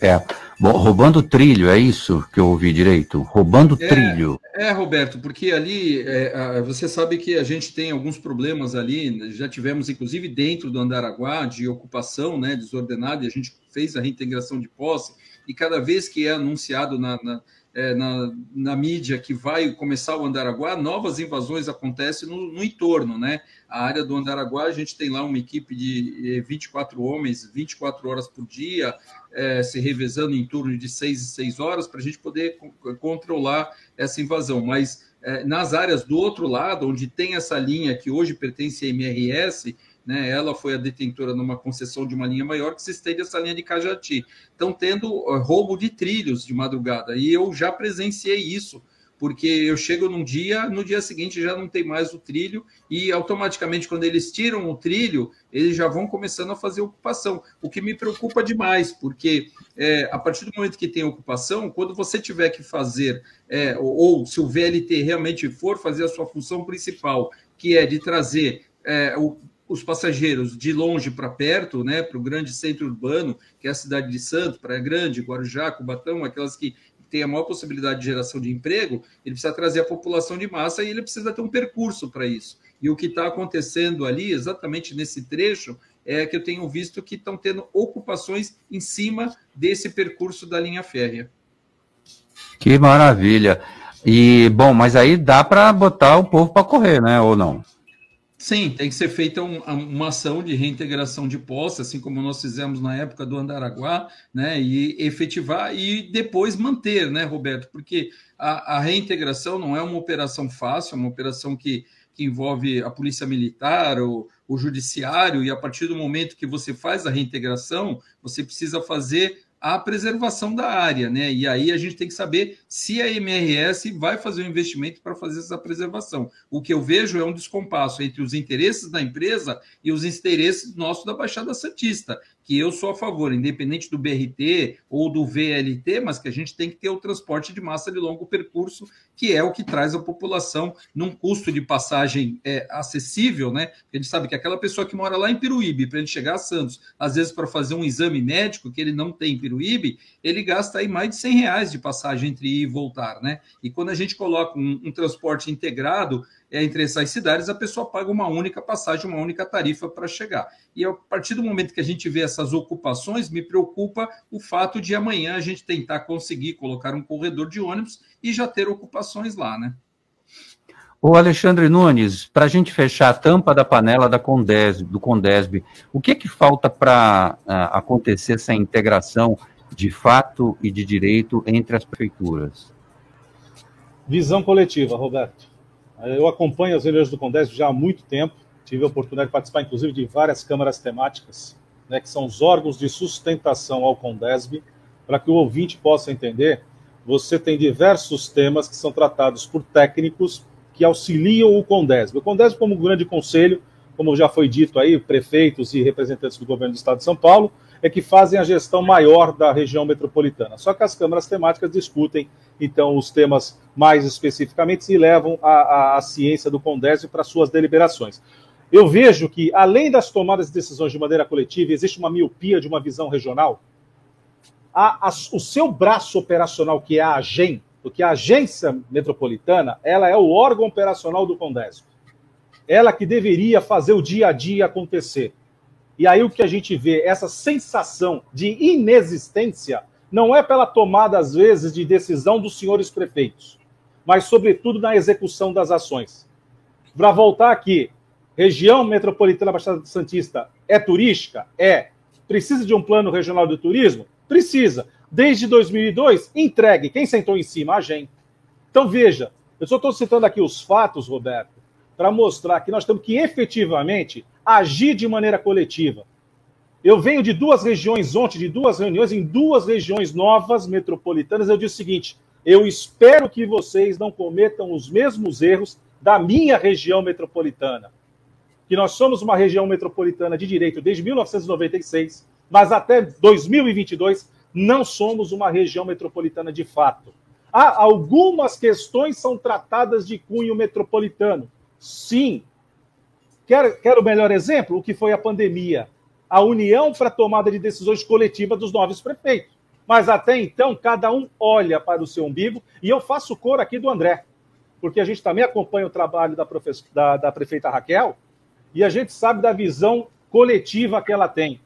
É. Bom, roubando trilho, é isso que eu ouvi direito? Roubando é, trilho. É, Roberto, porque ali é, você sabe que a gente tem alguns problemas ali, já tivemos, inclusive, dentro do Andaraguá, de ocupação né, desordenada, e a gente fez a reintegração de posse, e cada vez que é anunciado na, na é, na, na, mídia que vai começar o Andaraguá, novas invasões acontecem no, no, entorno, né? A área do Andaraguá, a gente tem lá uma equipe de 24 homens, 24 horas por dia, é, se revezando em torno de 6 e 6 horas, para a gente poder controlar essa invasão. Mas é, nas áreas do outro lado, onde tem essa linha que hoje pertence à MRS, né? Ela foi a detentora numa concessão de uma linha maior que se estende essa linha de Cajati. Estão tendo roubo de trilhos de madrugada. E eu já presenciei isso, porque eu chego num dia, no dia seguinte já não tem mais o trilho, e automaticamente, quando eles tiram o trilho, eles já vão começando a fazer ocupação, o que me preocupa demais, porque é, a partir do momento que tem ocupação, quando você tiver que fazer, é, ou, ou se o VLT realmente for fazer a sua função principal, que é de trazer é, o os passageiros de longe para perto, né, para o grande centro urbano, que é a cidade de Santos, Praia Grande, Guarujá, Cubatão, aquelas que têm a maior possibilidade de geração de emprego, ele precisa trazer a população de massa e ele precisa ter um percurso para isso. E o que está acontecendo ali, exatamente nesse trecho, é que eu tenho visto que estão tendo ocupações em cima desse percurso da linha férrea. Que maravilha! E, bom, mas aí dá para botar o povo para correr, né? Ou não? Sim, tem que ser feita um, uma ação de reintegração de posse, assim como nós fizemos na época do Andaraguá, né? E efetivar e depois manter, né, Roberto? Porque a, a reintegração não é uma operação fácil, é uma operação que, que envolve a polícia militar, o, o judiciário, e a partir do momento que você faz a reintegração, você precisa fazer a preservação da área, né? E aí a gente tem que saber se a MRS vai fazer um investimento para fazer essa preservação. O que eu vejo é um descompasso entre os interesses da empresa e os interesses nossos da Baixada Santista que eu sou a favor, independente do BRT ou do VLT, mas que a gente tem que ter o transporte de massa de longo percurso, que é o que traz a população num custo de passagem é, acessível, né? A gente sabe que aquela pessoa que mora lá em Piruíbe, para ele chegar a Santos, às vezes para fazer um exame médico que ele não tem em Piruíbe, ele gasta aí mais de 100 reais de passagem entre ir e voltar, né? E quando a gente coloca um, um transporte integrado, entre essas cidades, a pessoa paga uma única passagem, uma única tarifa para chegar. E a partir do momento que a gente vê essas ocupações, me preocupa o fato de amanhã a gente tentar conseguir colocar um corredor de ônibus e já ter ocupações lá, né? Ô Alexandre Nunes, para a gente fechar a tampa da panela da Condesb, do Condesb, o que que falta para uh, acontecer essa integração de fato e de direito entre as prefeituras? Visão coletiva, Roberto. Eu acompanho as reuniões do Condesb já há muito tempo, tive a oportunidade de participar, inclusive, de várias câmaras temáticas, né, que são os órgãos de sustentação ao Condesb, para que o ouvinte possa entender, você tem diversos temas que são tratados por técnicos que auxiliam o Condesb. O Condesb, como grande conselho, como já foi dito aí, prefeitos e representantes do governo do Estado de São Paulo, é que fazem a gestão maior da região metropolitana. Só que as câmaras temáticas discutem, então, os temas mais especificamente e levam a, a, a ciência do Condesb para suas deliberações. Eu vejo que, além das tomadas de decisões de maneira coletiva, existe uma miopia de uma visão regional. A, o seu braço operacional, que é a AGEM, porque a agência metropolitana, ela é o órgão operacional do Condesp. Ela que deveria fazer o dia a dia acontecer. E aí o que a gente vê, essa sensação de inexistência, não é pela tomada, às vezes, de decisão dos senhores prefeitos, mas, sobretudo, na execução das ações. Para voltar aqui, região metropolitana Baixada Santista é turística? É. Precisa de um plano regional de turismo? Precisa desde 2002, entregue. Quem sentou em cima? A gente. Então, veja, eu só estou citando aqui os fatos, Roberto, para mostrar que nós temos que efetivamente agir de maneira coletiva. Eu venho de duas regiões ontem, de duas reuniões em duas regiões novas metropolitanas. Eu disse o seguinte: eu espero que vocês não cometam os mesmos erros da minha região metropolitana. Que nós somos uma região metropolitana de direito desde 1996, mas até 2022 não somos uma região metropolitana de fato. Algumas questões são tratadas de cunho metropolitano. Sim. Quer, quer o melhor exemplo? O que foi a pandemia. A união para a tomada de decisões coletivas dos novos prefeitos. Mas até então, cada um olha para o seu umbigo, e eu faço cor aqui do André, porque a gente também acompanha o trabalho da, da, da prefeita Raquel, e a gente sabe da visão coletiva que ela tem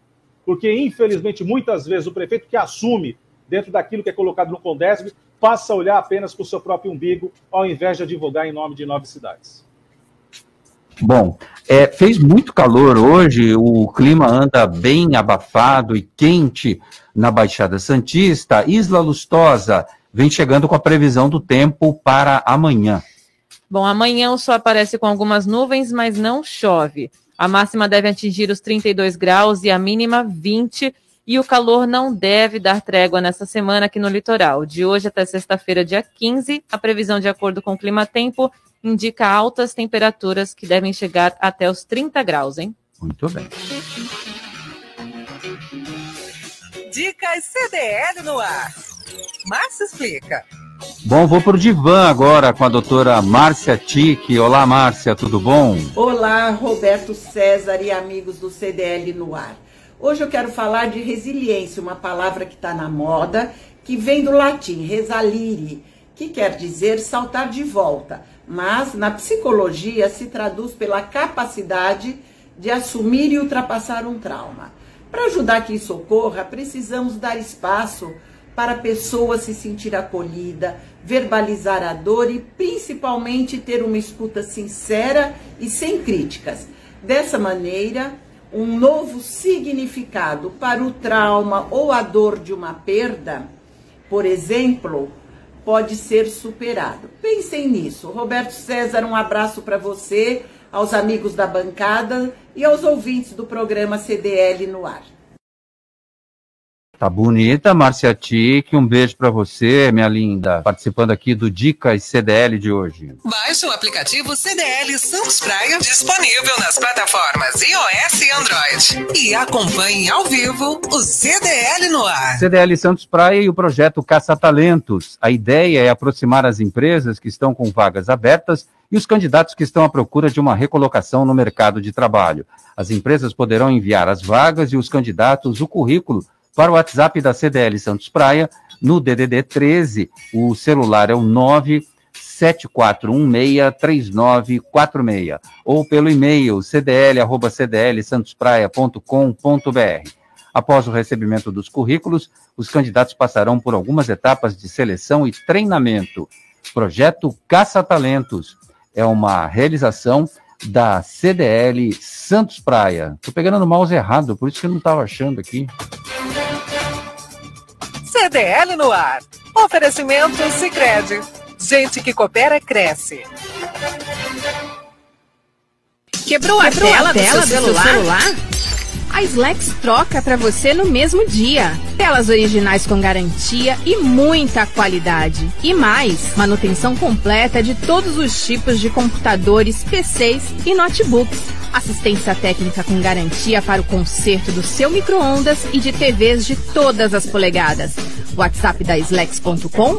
porque infelizmente muitas vezes o prefeito que assume dentro daquilo que é colocado no Condesb passa a olhar apenas para o seu próprio umbigo, ao invés de advogar em nome de nove cidades. Bom, é, fez muito calor hoje, o clima anda bem abafado e quente na Baixada Santista. Isla Lustosa vem chegando com a previsão do tempo para amanhã. Bom, amanhã o sol aparece com algumas nuvens, mas não chove. A máxima deve atingir os 32 graus e a mínima 20. E o calor não deve dar trégua nessa semana aqui no litoral. De hoje até sexta-feira, dia 15, a previsão, de acordo com o Clima Tempo, indica altas temperaturas que devem chegar até os 30 graus, hein? Muito bem. Dicas CDL no ar. Márcia explica. Bom, vou para o divã agora com a doutora Márcia Tique. Olá, Márcia, tudo bom? Olá, Roberto César e amigos do CDL no ar. Hoje eu quero falar de resiliência, uma palavra que está na moda, que vem do latim resalire, que quer dizer saltar de volta, mas na psicologia se traduz pela capacidade de assumir e ultrapassar um trauma. Para ajudar que isso ocorra, precisamos dar espaço para a pessoa se sentir acolhida, verbalizar a dor e principalmente ter uma escuta sincera e sem críticas. Dessa maneira, um novo significado para o trauma ou a dor de uma perda, por exemplo, pode ser superado. Pensem nisso. Roberto César, um abraço para você, aos amigos da bancada e aos ouvintes do programa CDL no ar. Tá bonita, Márcia Tique. Um beijo para você, minha linda, participando aqui do Dicas CDL de hoje. Baixe o aplicativo CDL Santos Praia, disponível nas plataformas iOS e Android. E acompanhe ao vivo o CDL no ar. CDL Santos Praia e o projeto Caça Talentos. A ideia é aproximar as empresas que estão com vagas abertas e os candidatos que estão à procura de uma recolocação no mercado de trabalho. As empresas poderão enviar as vagas e os candidatos o currículo para o WhatsApp da CDL Santos Praia, no DDD 13, o celular é o 974163946, ou pelo e-mail cdl@cdlsantospraia.com.br. Após o recebimento dos currículos, os candidatos passarão por algumas etapas de seleção e treinamento. Projeto Caça Talentos é uma realização da CDL Santos Praia. Tô pegando no mouse errado, por isso que eu não estava achando aqui. CDL no ar. Oferecimento Sicredi. Gente que coopera cresce. Quebrou a Quebrou a tela, tela do seu do seu celular? A Slex troca para você no mesmo dia. Telas originais com garantia e muita qualidade. E mais, manutenção completa de todos os tipos de computadores, PCs e notebooks. Assistência técnica com garantia para o conserto do seu micro-ondas e de TVs de todas as polegadas. WhatsApp da Slex.com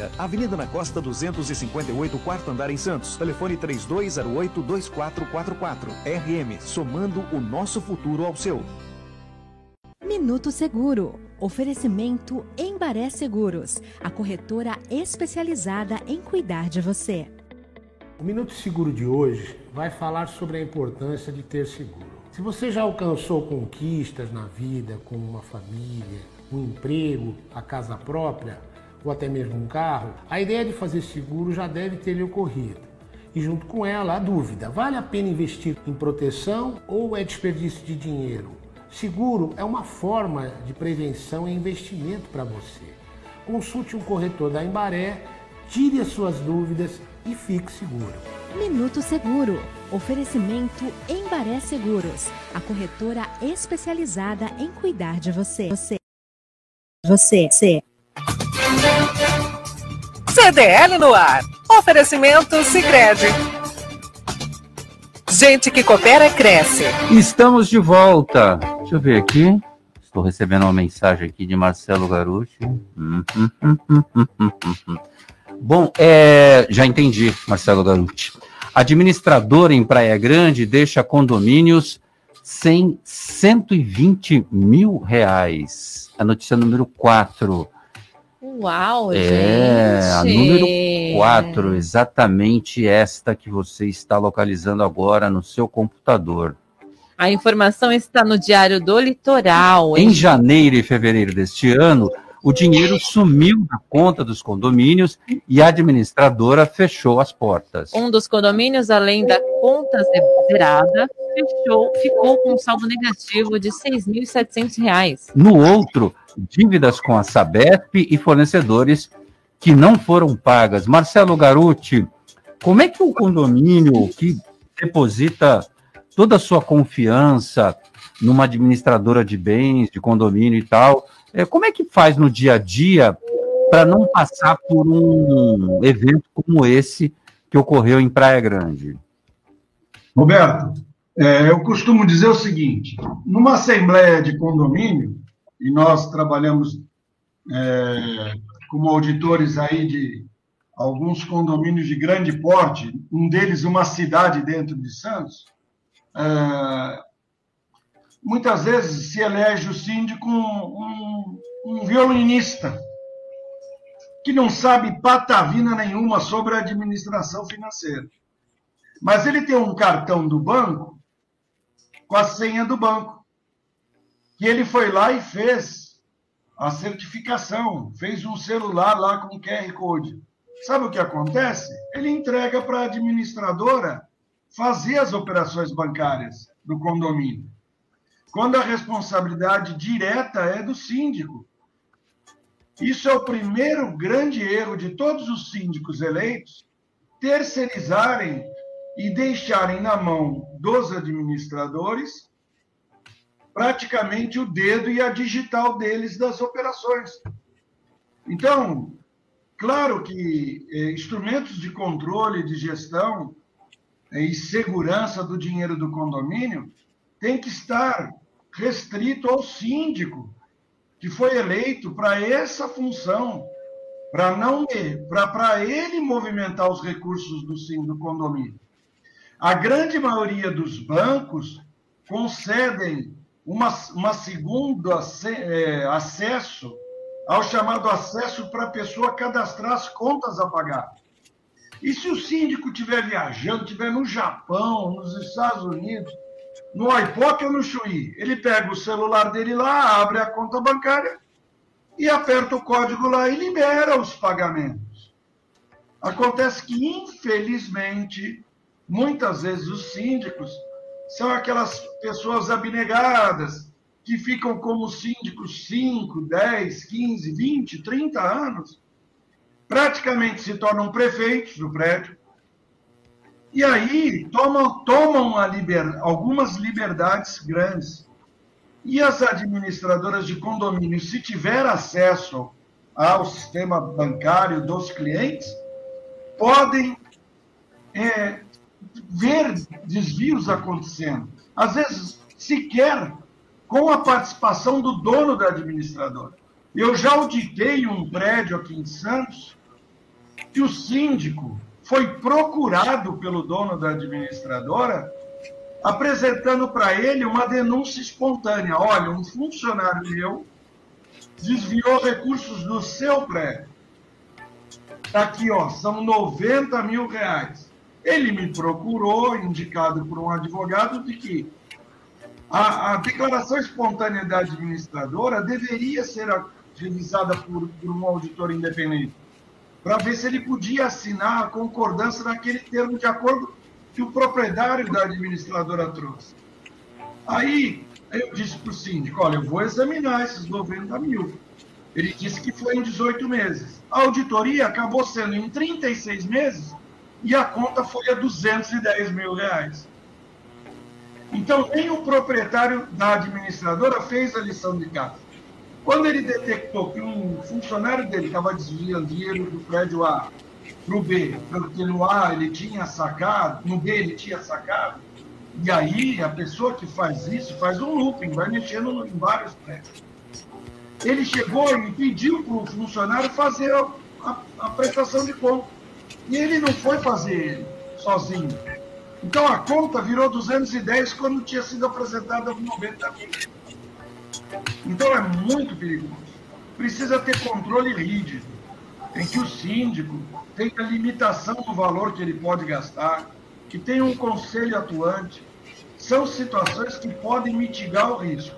Avenida na Costa 258, quarto andar em Santos. Telefone 3208-2444. RM, somando o nosso futuro ao seu. Minuto Seguro. Oferecimento Embaré Seguros, a corretora especializada em cuidar de você. O Minuto Seguro de hoje vai falar sobre a importância de ter seguro. Se você já alcançou conquistas na vida, como uma família, um emprego, a casa própria, ou até mesmo um carro, a ideia de fazer seguro já deve ter lhe ocorrido. E junto com ela, a dúvida: vale a pena investir em proteção ou é desperdício de dinheiro? Seguro é uma forma de prevenção e investimento para você. Consulte um corretor da Embaré, tire as suas dúvidas e fique seguro. Minuto Seguro. Oferecimento Embaré Seguros, a corretora especializada em cuidar de você. Você. Você. você. CDL no ar. Oferecimento Sicredi. Gente que coopera cresce. Estamos de volta. Deixa eu ver aqui. Estou recebendo uma mensagem aqui de Marcelo hum. Bom, é, já entendi, Marcelo Garuti. Administradora em Praia Grande deixa condomínios sem 120 mil reais. A notícia número 4. Uau, É, a gente. número 4, exatamente esta que você está localizando agora no seu computador. A informação está no Diário do Litoral. Em janeiro e fevereiro deste ano, o dinheiro sumiu da conta dos condomínios e a administradora fechou as portas. Um dos condomínios, além da conta zerada, fechou, ficou com um saldo negativo de R$ 6.700. No outro, dívidas com a Sabesp e fornecedores que não foram pagas. Marcelo Garuti, como é que o condomínio que deposita toda a sua confiança numa administradora de bens, de condomínio e tal, é, como é que faz no dia a dia para não passar por um evento como esse que ocorreu em Praia Grande? Roberto, é, eu costumo dizer o seguinte: numa assembleia de condomínio, e nós trabalhamos é, como auditores aí de alguns condomínios de grande porte, um deles uma cidade dentro de Santos, é, muitas vezes se elege o síndico um, um, um violinista que não sabe patavina nenhuma sobre a administração financeira. Mas ele tem um cartão do banco com a senha do banco. Que ele foi lá e fez a certificação, fez um celular lá com QR Code. Sabe o que acontece? Ele entrega para a administradora fazer as operações bancárias do condomínio. Quando a responsabilidade direta é do síndico. Isso é o primeiro grande erro de todos os síndicos eleitos, terceirizarem e deixarem na mão dos administradores praticamente o dedo e a digital deles das operações. Então, Claro que eh, instrumentos de controle, de gestão eh, e segurança do dinheiro do condomínio tem que estar restrito ao síndico, que foi eleito para essa função, para não para ele movimentar os recursos do sim do condomínio. A grande maioria dos bancos concedem uma, uma segunda é, acesso ao chamado acesso para a pessoa cadastrar as contas a pagar. E se o síndico estiver viajando, estiver no Japão, nos Estados Unidos, no iPod ou no Chuí, ele pega o celular dele lá, abre a conta bancária e aperta o código lá e libera os pagamentos. Acontece que, infelizmente, muitas vezes os síndicos são aquelas pessoas abnegadas que ficam como síndicos 5, 10, 15, 20, 30 anos, praticamente se tornam prefeitos do prédio, e aí tomam, tomam liber, algumas liberdades grandes. E as administradoras de condomínio, se tiver acesso ao sistema bancário dos clientes, podem é, ver desvios acontecendo. Às vezes, sequer com a participação do dono da administradora. Eu já auditei um prédio aqui em Santos que o síndico foi procurado pelo dono da administradora apresentando para ele uma denúncia espontânea. Olha, um funcionário meu desviou recursos do seu prédio. Está aqui, ó, são 90 mil reais. Ele me procurou, indicado por um advogado, de que a, a declaração espontânea da administradora deveria ser revisada por, por um auditor independente, para ver se ele podia assinar a concordância naquele termo de acordo que o proprietário da administradora trouxe. Aí eu disse para o síndico: olha, eu vou examinar esses 90 mil. Ele disse que foi em 18 meses. A auditoria acabou sendo em 36 meses e a conta foi a 210 mil reais. Então, nem o proprietário da administradora fez a lição de casa. Quando ele detectou que um funcionário dele estava desviando dinheiro do prédio A para o B, porque no A ele tinha sacado, no B ele tinha sacado, e aí a pessoa que faz isso faz um looping, vai mexendo em vários prédios. Ele chegou e pediu para o funcionário fazer a, a, a prestação de conta. E ele não foi fazer ele sozinho. Então a conta virou 210 quando tinha sido apresentada 90 mil. Então é muito perigoso. Precisa ter controle rígido, em que o síndico tenha limitação do valor que ele pode gastar, que tenha um conselho atuante. São situações que podem mitigar o risco.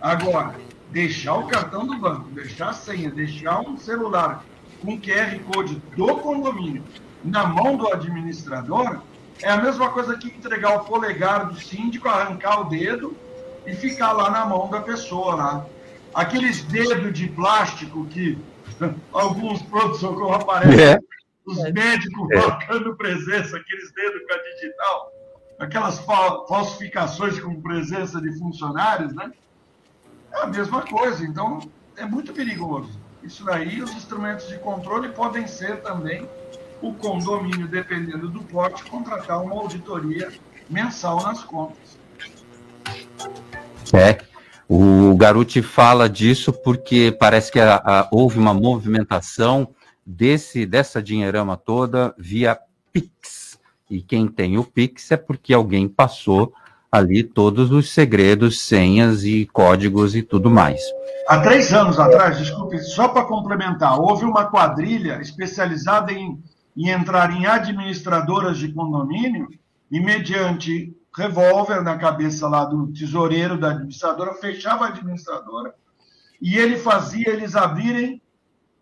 Agora, deixar o cartão do banco, deixar a senha, deixar um celular com QR Code do condomínio na mão do administrador, é a mesma coisa que entregar o polegar do síndico, arrancar o dedo e ficar lá na mão da pessoa lá. Aqueles dedos de plástico que alguns pronto-socorro aparecem, é. os médicos é. marcando presença, aqueles dedos com a digital, aquelas falsificações com presença de funcionários, né? É a mesma coisa, então é muito perigoso. Isso daí, os instrumentos de controle podem ser também o condomínio, dependendo do porte, contratar uma auditoria mensal nas contas. É. O Garuti fala disso porque parece que a, a, houve uma movimentação desse dessa dinheirama toda via Pix. E quem tem o Pix é porque alguém passou ali todos os segredos, senhas e códigos e tudo mais. Há três anos atrás, desculpe, só para complementar, houve uma quadrilha especializada em em entrar em administradoras de condomínio e, mediante revólver na cabeça lá do tesoureiro da administradora, fechava a administradora e ele fazia eles abrirem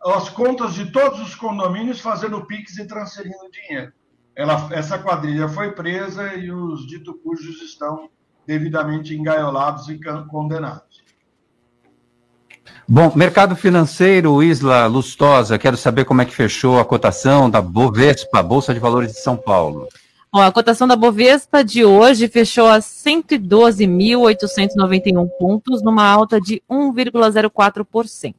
as contas de todos os condomínios, fazendo PIX e transferindo dinheiro. Ela, essa quadrilha foi presa e os dito cujos estão devidamente engaiolados e condenados. Bom, mercado financeiro, Isla Lustosa, quero saber como é que fechou a cotação da Bovespa, Bolsa de Valores de São Paulo. Bom, a cotação da Bovespa de hoje fechou a 112.891 pontos, numa alta de 1,04%.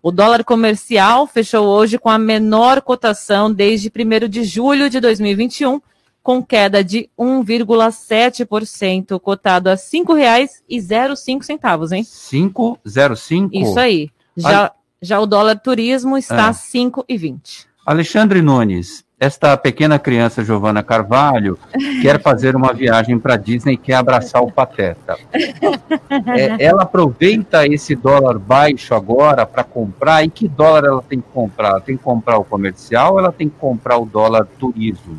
O dólar comercial fechou hoje com a menor cotação desde 1 de julho de 2021, com queda de 1,7%, cotado a R$ 5,05, hein? 5,05? Isso aí. Já, já o dólar turismo está É. a 5,20. Alexandre Nunes, esta pequena criança Giovana Carvalho quer fazer uma viagem para Disney e quer abraçar o Pateta. É, ela aproveita esse dólar baixo agora para comprar. E que dólar ela tem que comprar? Ela tem que comprar o comercial ou ela tem que comprar o dólar turismo?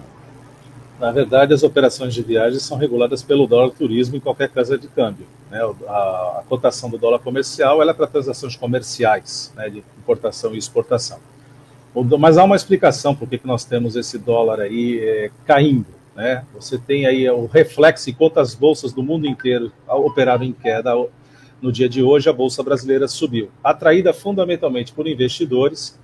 Na verdade, as operações de viagem são reguladas pelo dólar turismo em qualquer casa de câmbio. né? A, a cotação do dólar comercial ela é para transações comerciais, né, de importação e exportação. Mas há uma explicação por que nós temos esse dólar aí é, caindo. Né? Você tem aí o reflexo, enquanto as bolsas do mundo inteiro operaram em queda, no dia de hoje a bolsa brasileira subiu, atraída fundamentalmente por investidores,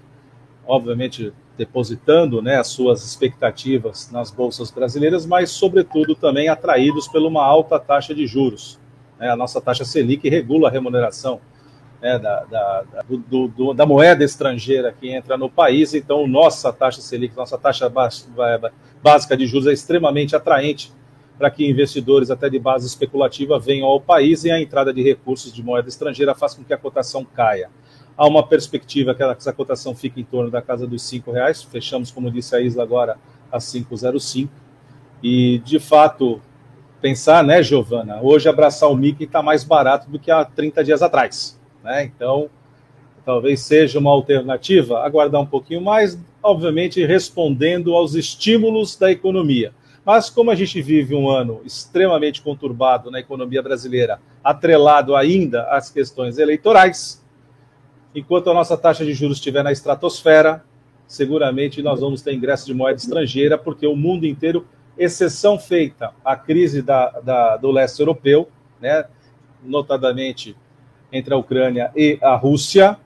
obviamente depositando né, as suas expectativas nas bolsas brasileiras, mas, sobretudo, também atraídos por uma alta taxa de juros. né? a nossa taxa Selic regula a remuneração né, da, da, do- do- da moeda estrangeira que entra no país, então nossa taxa Selic, nossa taxa básica de juros é extremamente atraente para que investidores até de base especulativa venham ao país e a entrada de recursos de moeda estrangeira faz com que a cotação caia. Há uma perspectiva que essa cotação fique em torno da casa dos R$ reais. Fechamos, como disse a Isla, agora a 5,05. E, de fato, pensar, né, Giovana? Hoje abraçar o Mickey está mais barato do que há 30 dias atrás. Né? Então, talvez seja uma alternativa, aguardar um pouquinho mais, obviamente respondendo aos estímulos da economia. Mas como a gente vive um ano extremamente conturbado na economia brasileira, atrelado ainda às questões eleitorais, enquanto a nossa taxa de juros estiver na estratosfera, seguramente nós vamos ter ingresso de moeda estrangeira, porque o mundo inteiro, exceção feita a crise da, da- do leste europeu, né, notadamente entre a Ucrânia e a Rússia,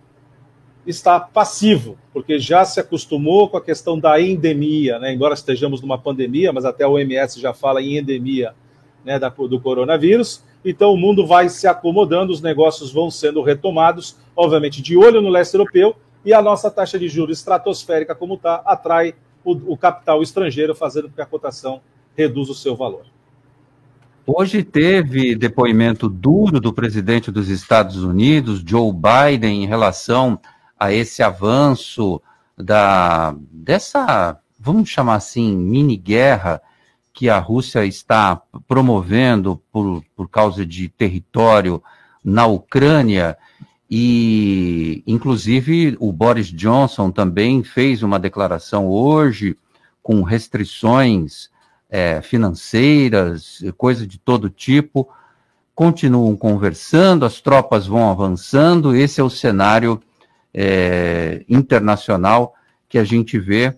está passivo, porque já se acostumou com a questão da endemia, né? embora estejamos numa pandemia, mas até a OMS já fala em endemia né, da- do coronavírus. Então o mundo vai se acomodando, os negócios vão sendo retomados, obviamente de olho no leste europeu, e a nossa taxa de juros estratosférica, como está, atrai o, o capital estrangeiro, fazendo com que a cotação reduza o seu valor. Hoje teve depoimento duro do presidente dos Estados Unidos, Joe Biden, em relação a esse avanço da dessa, vamos chamar assim, mini guerra que a Rússia está promovendo por, por causa de território na Ucrânia. E, inclusive, o Boris Johnson também fez uma declaração hoje com restrições eh, financeiras, coisa de todo tipo. Continuam conversando, as tropas vão avançando. Esse é o cenário eh, internacional que a gente vê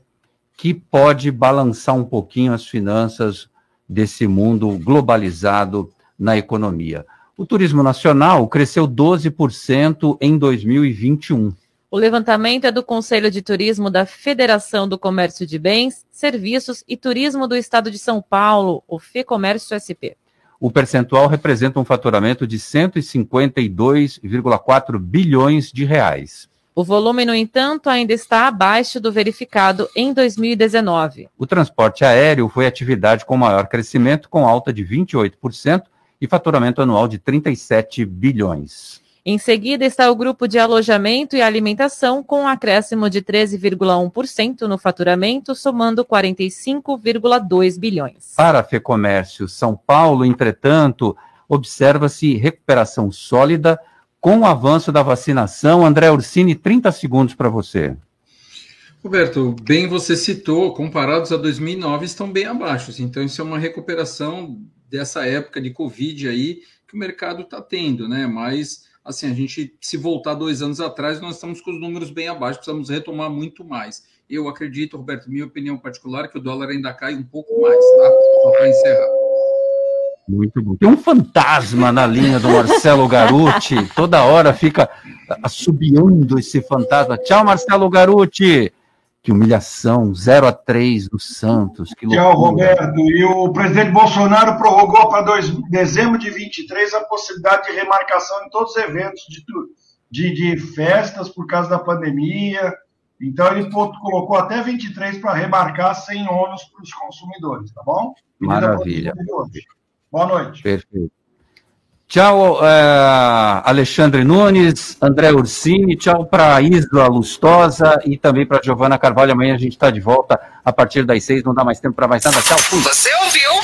que pode balançar um pouquinho as finanças desse mundo globalizado na economia. O turismo nacional cresceu 12% em 2021. O levantamento é do Conselho de Turismo da Federação do Comércio de Bens, Serviços e Turismo do Estado de São Paulo, o FEComércio SP. O percentual representa um faturamento de 152,4 bilhões de reais. O volume, no entanto, ainda está abaixo do verificado em 2019. O transporte aéreo foi a atividade com maior crescimento, com alta de 28% e faturamento anual de 37 bilhões. Em seguida está o grupo de alojamento e alimentação, com um acréscimo de 13,1% no faturamento, somando 45,2 bilhões. Para a FEComércio São Paulo, entretanto, observa-se recuperação sólida com o avanço da vacinação. André Ursini, 30 segundos para você. Roberto, bem você citou, comparados a 2009, estão bem abaixo. Então, isso é uma recuperação dessa época de Covid aí que o mercado está tendo, né? Mas, assim, a gente, se voltar dois anos atrás, nós estamos com os números bem abaixo, precisamos retomar muito mais. Eu acredito, Roberto, minha opinião particular, que o dólar ainda cai um pouco mais, tá? Só para encerrar. Muito bom. Tem um fantasma na linha do Marcelo Garuti. Toda hora fica assobiando esse fantasma. Tchau, Marcelo Garuti. Que humilhação. 0 a 3 do Santos. Que Tchau. Roberto. E o presidente Bolsonaro prorrogou para dois- dezembro de 23 a possibilidade de remarcação em todos os eventos de, de, de festas por causa da pandemia. Então, ele colocou até 23 para remarcar sem ônus para os consumidores, tá bom? Maravilha. Boa noite. Perfeito. Tchau, eh, Alexandre Nunes, André Ursini, tchau para Isla Lustosa e também para Giovana Carvalho. Amanhã a gente está de volta a partir das seis, não dá mais tempo para mais nada. Tchau, fui. Você ouviu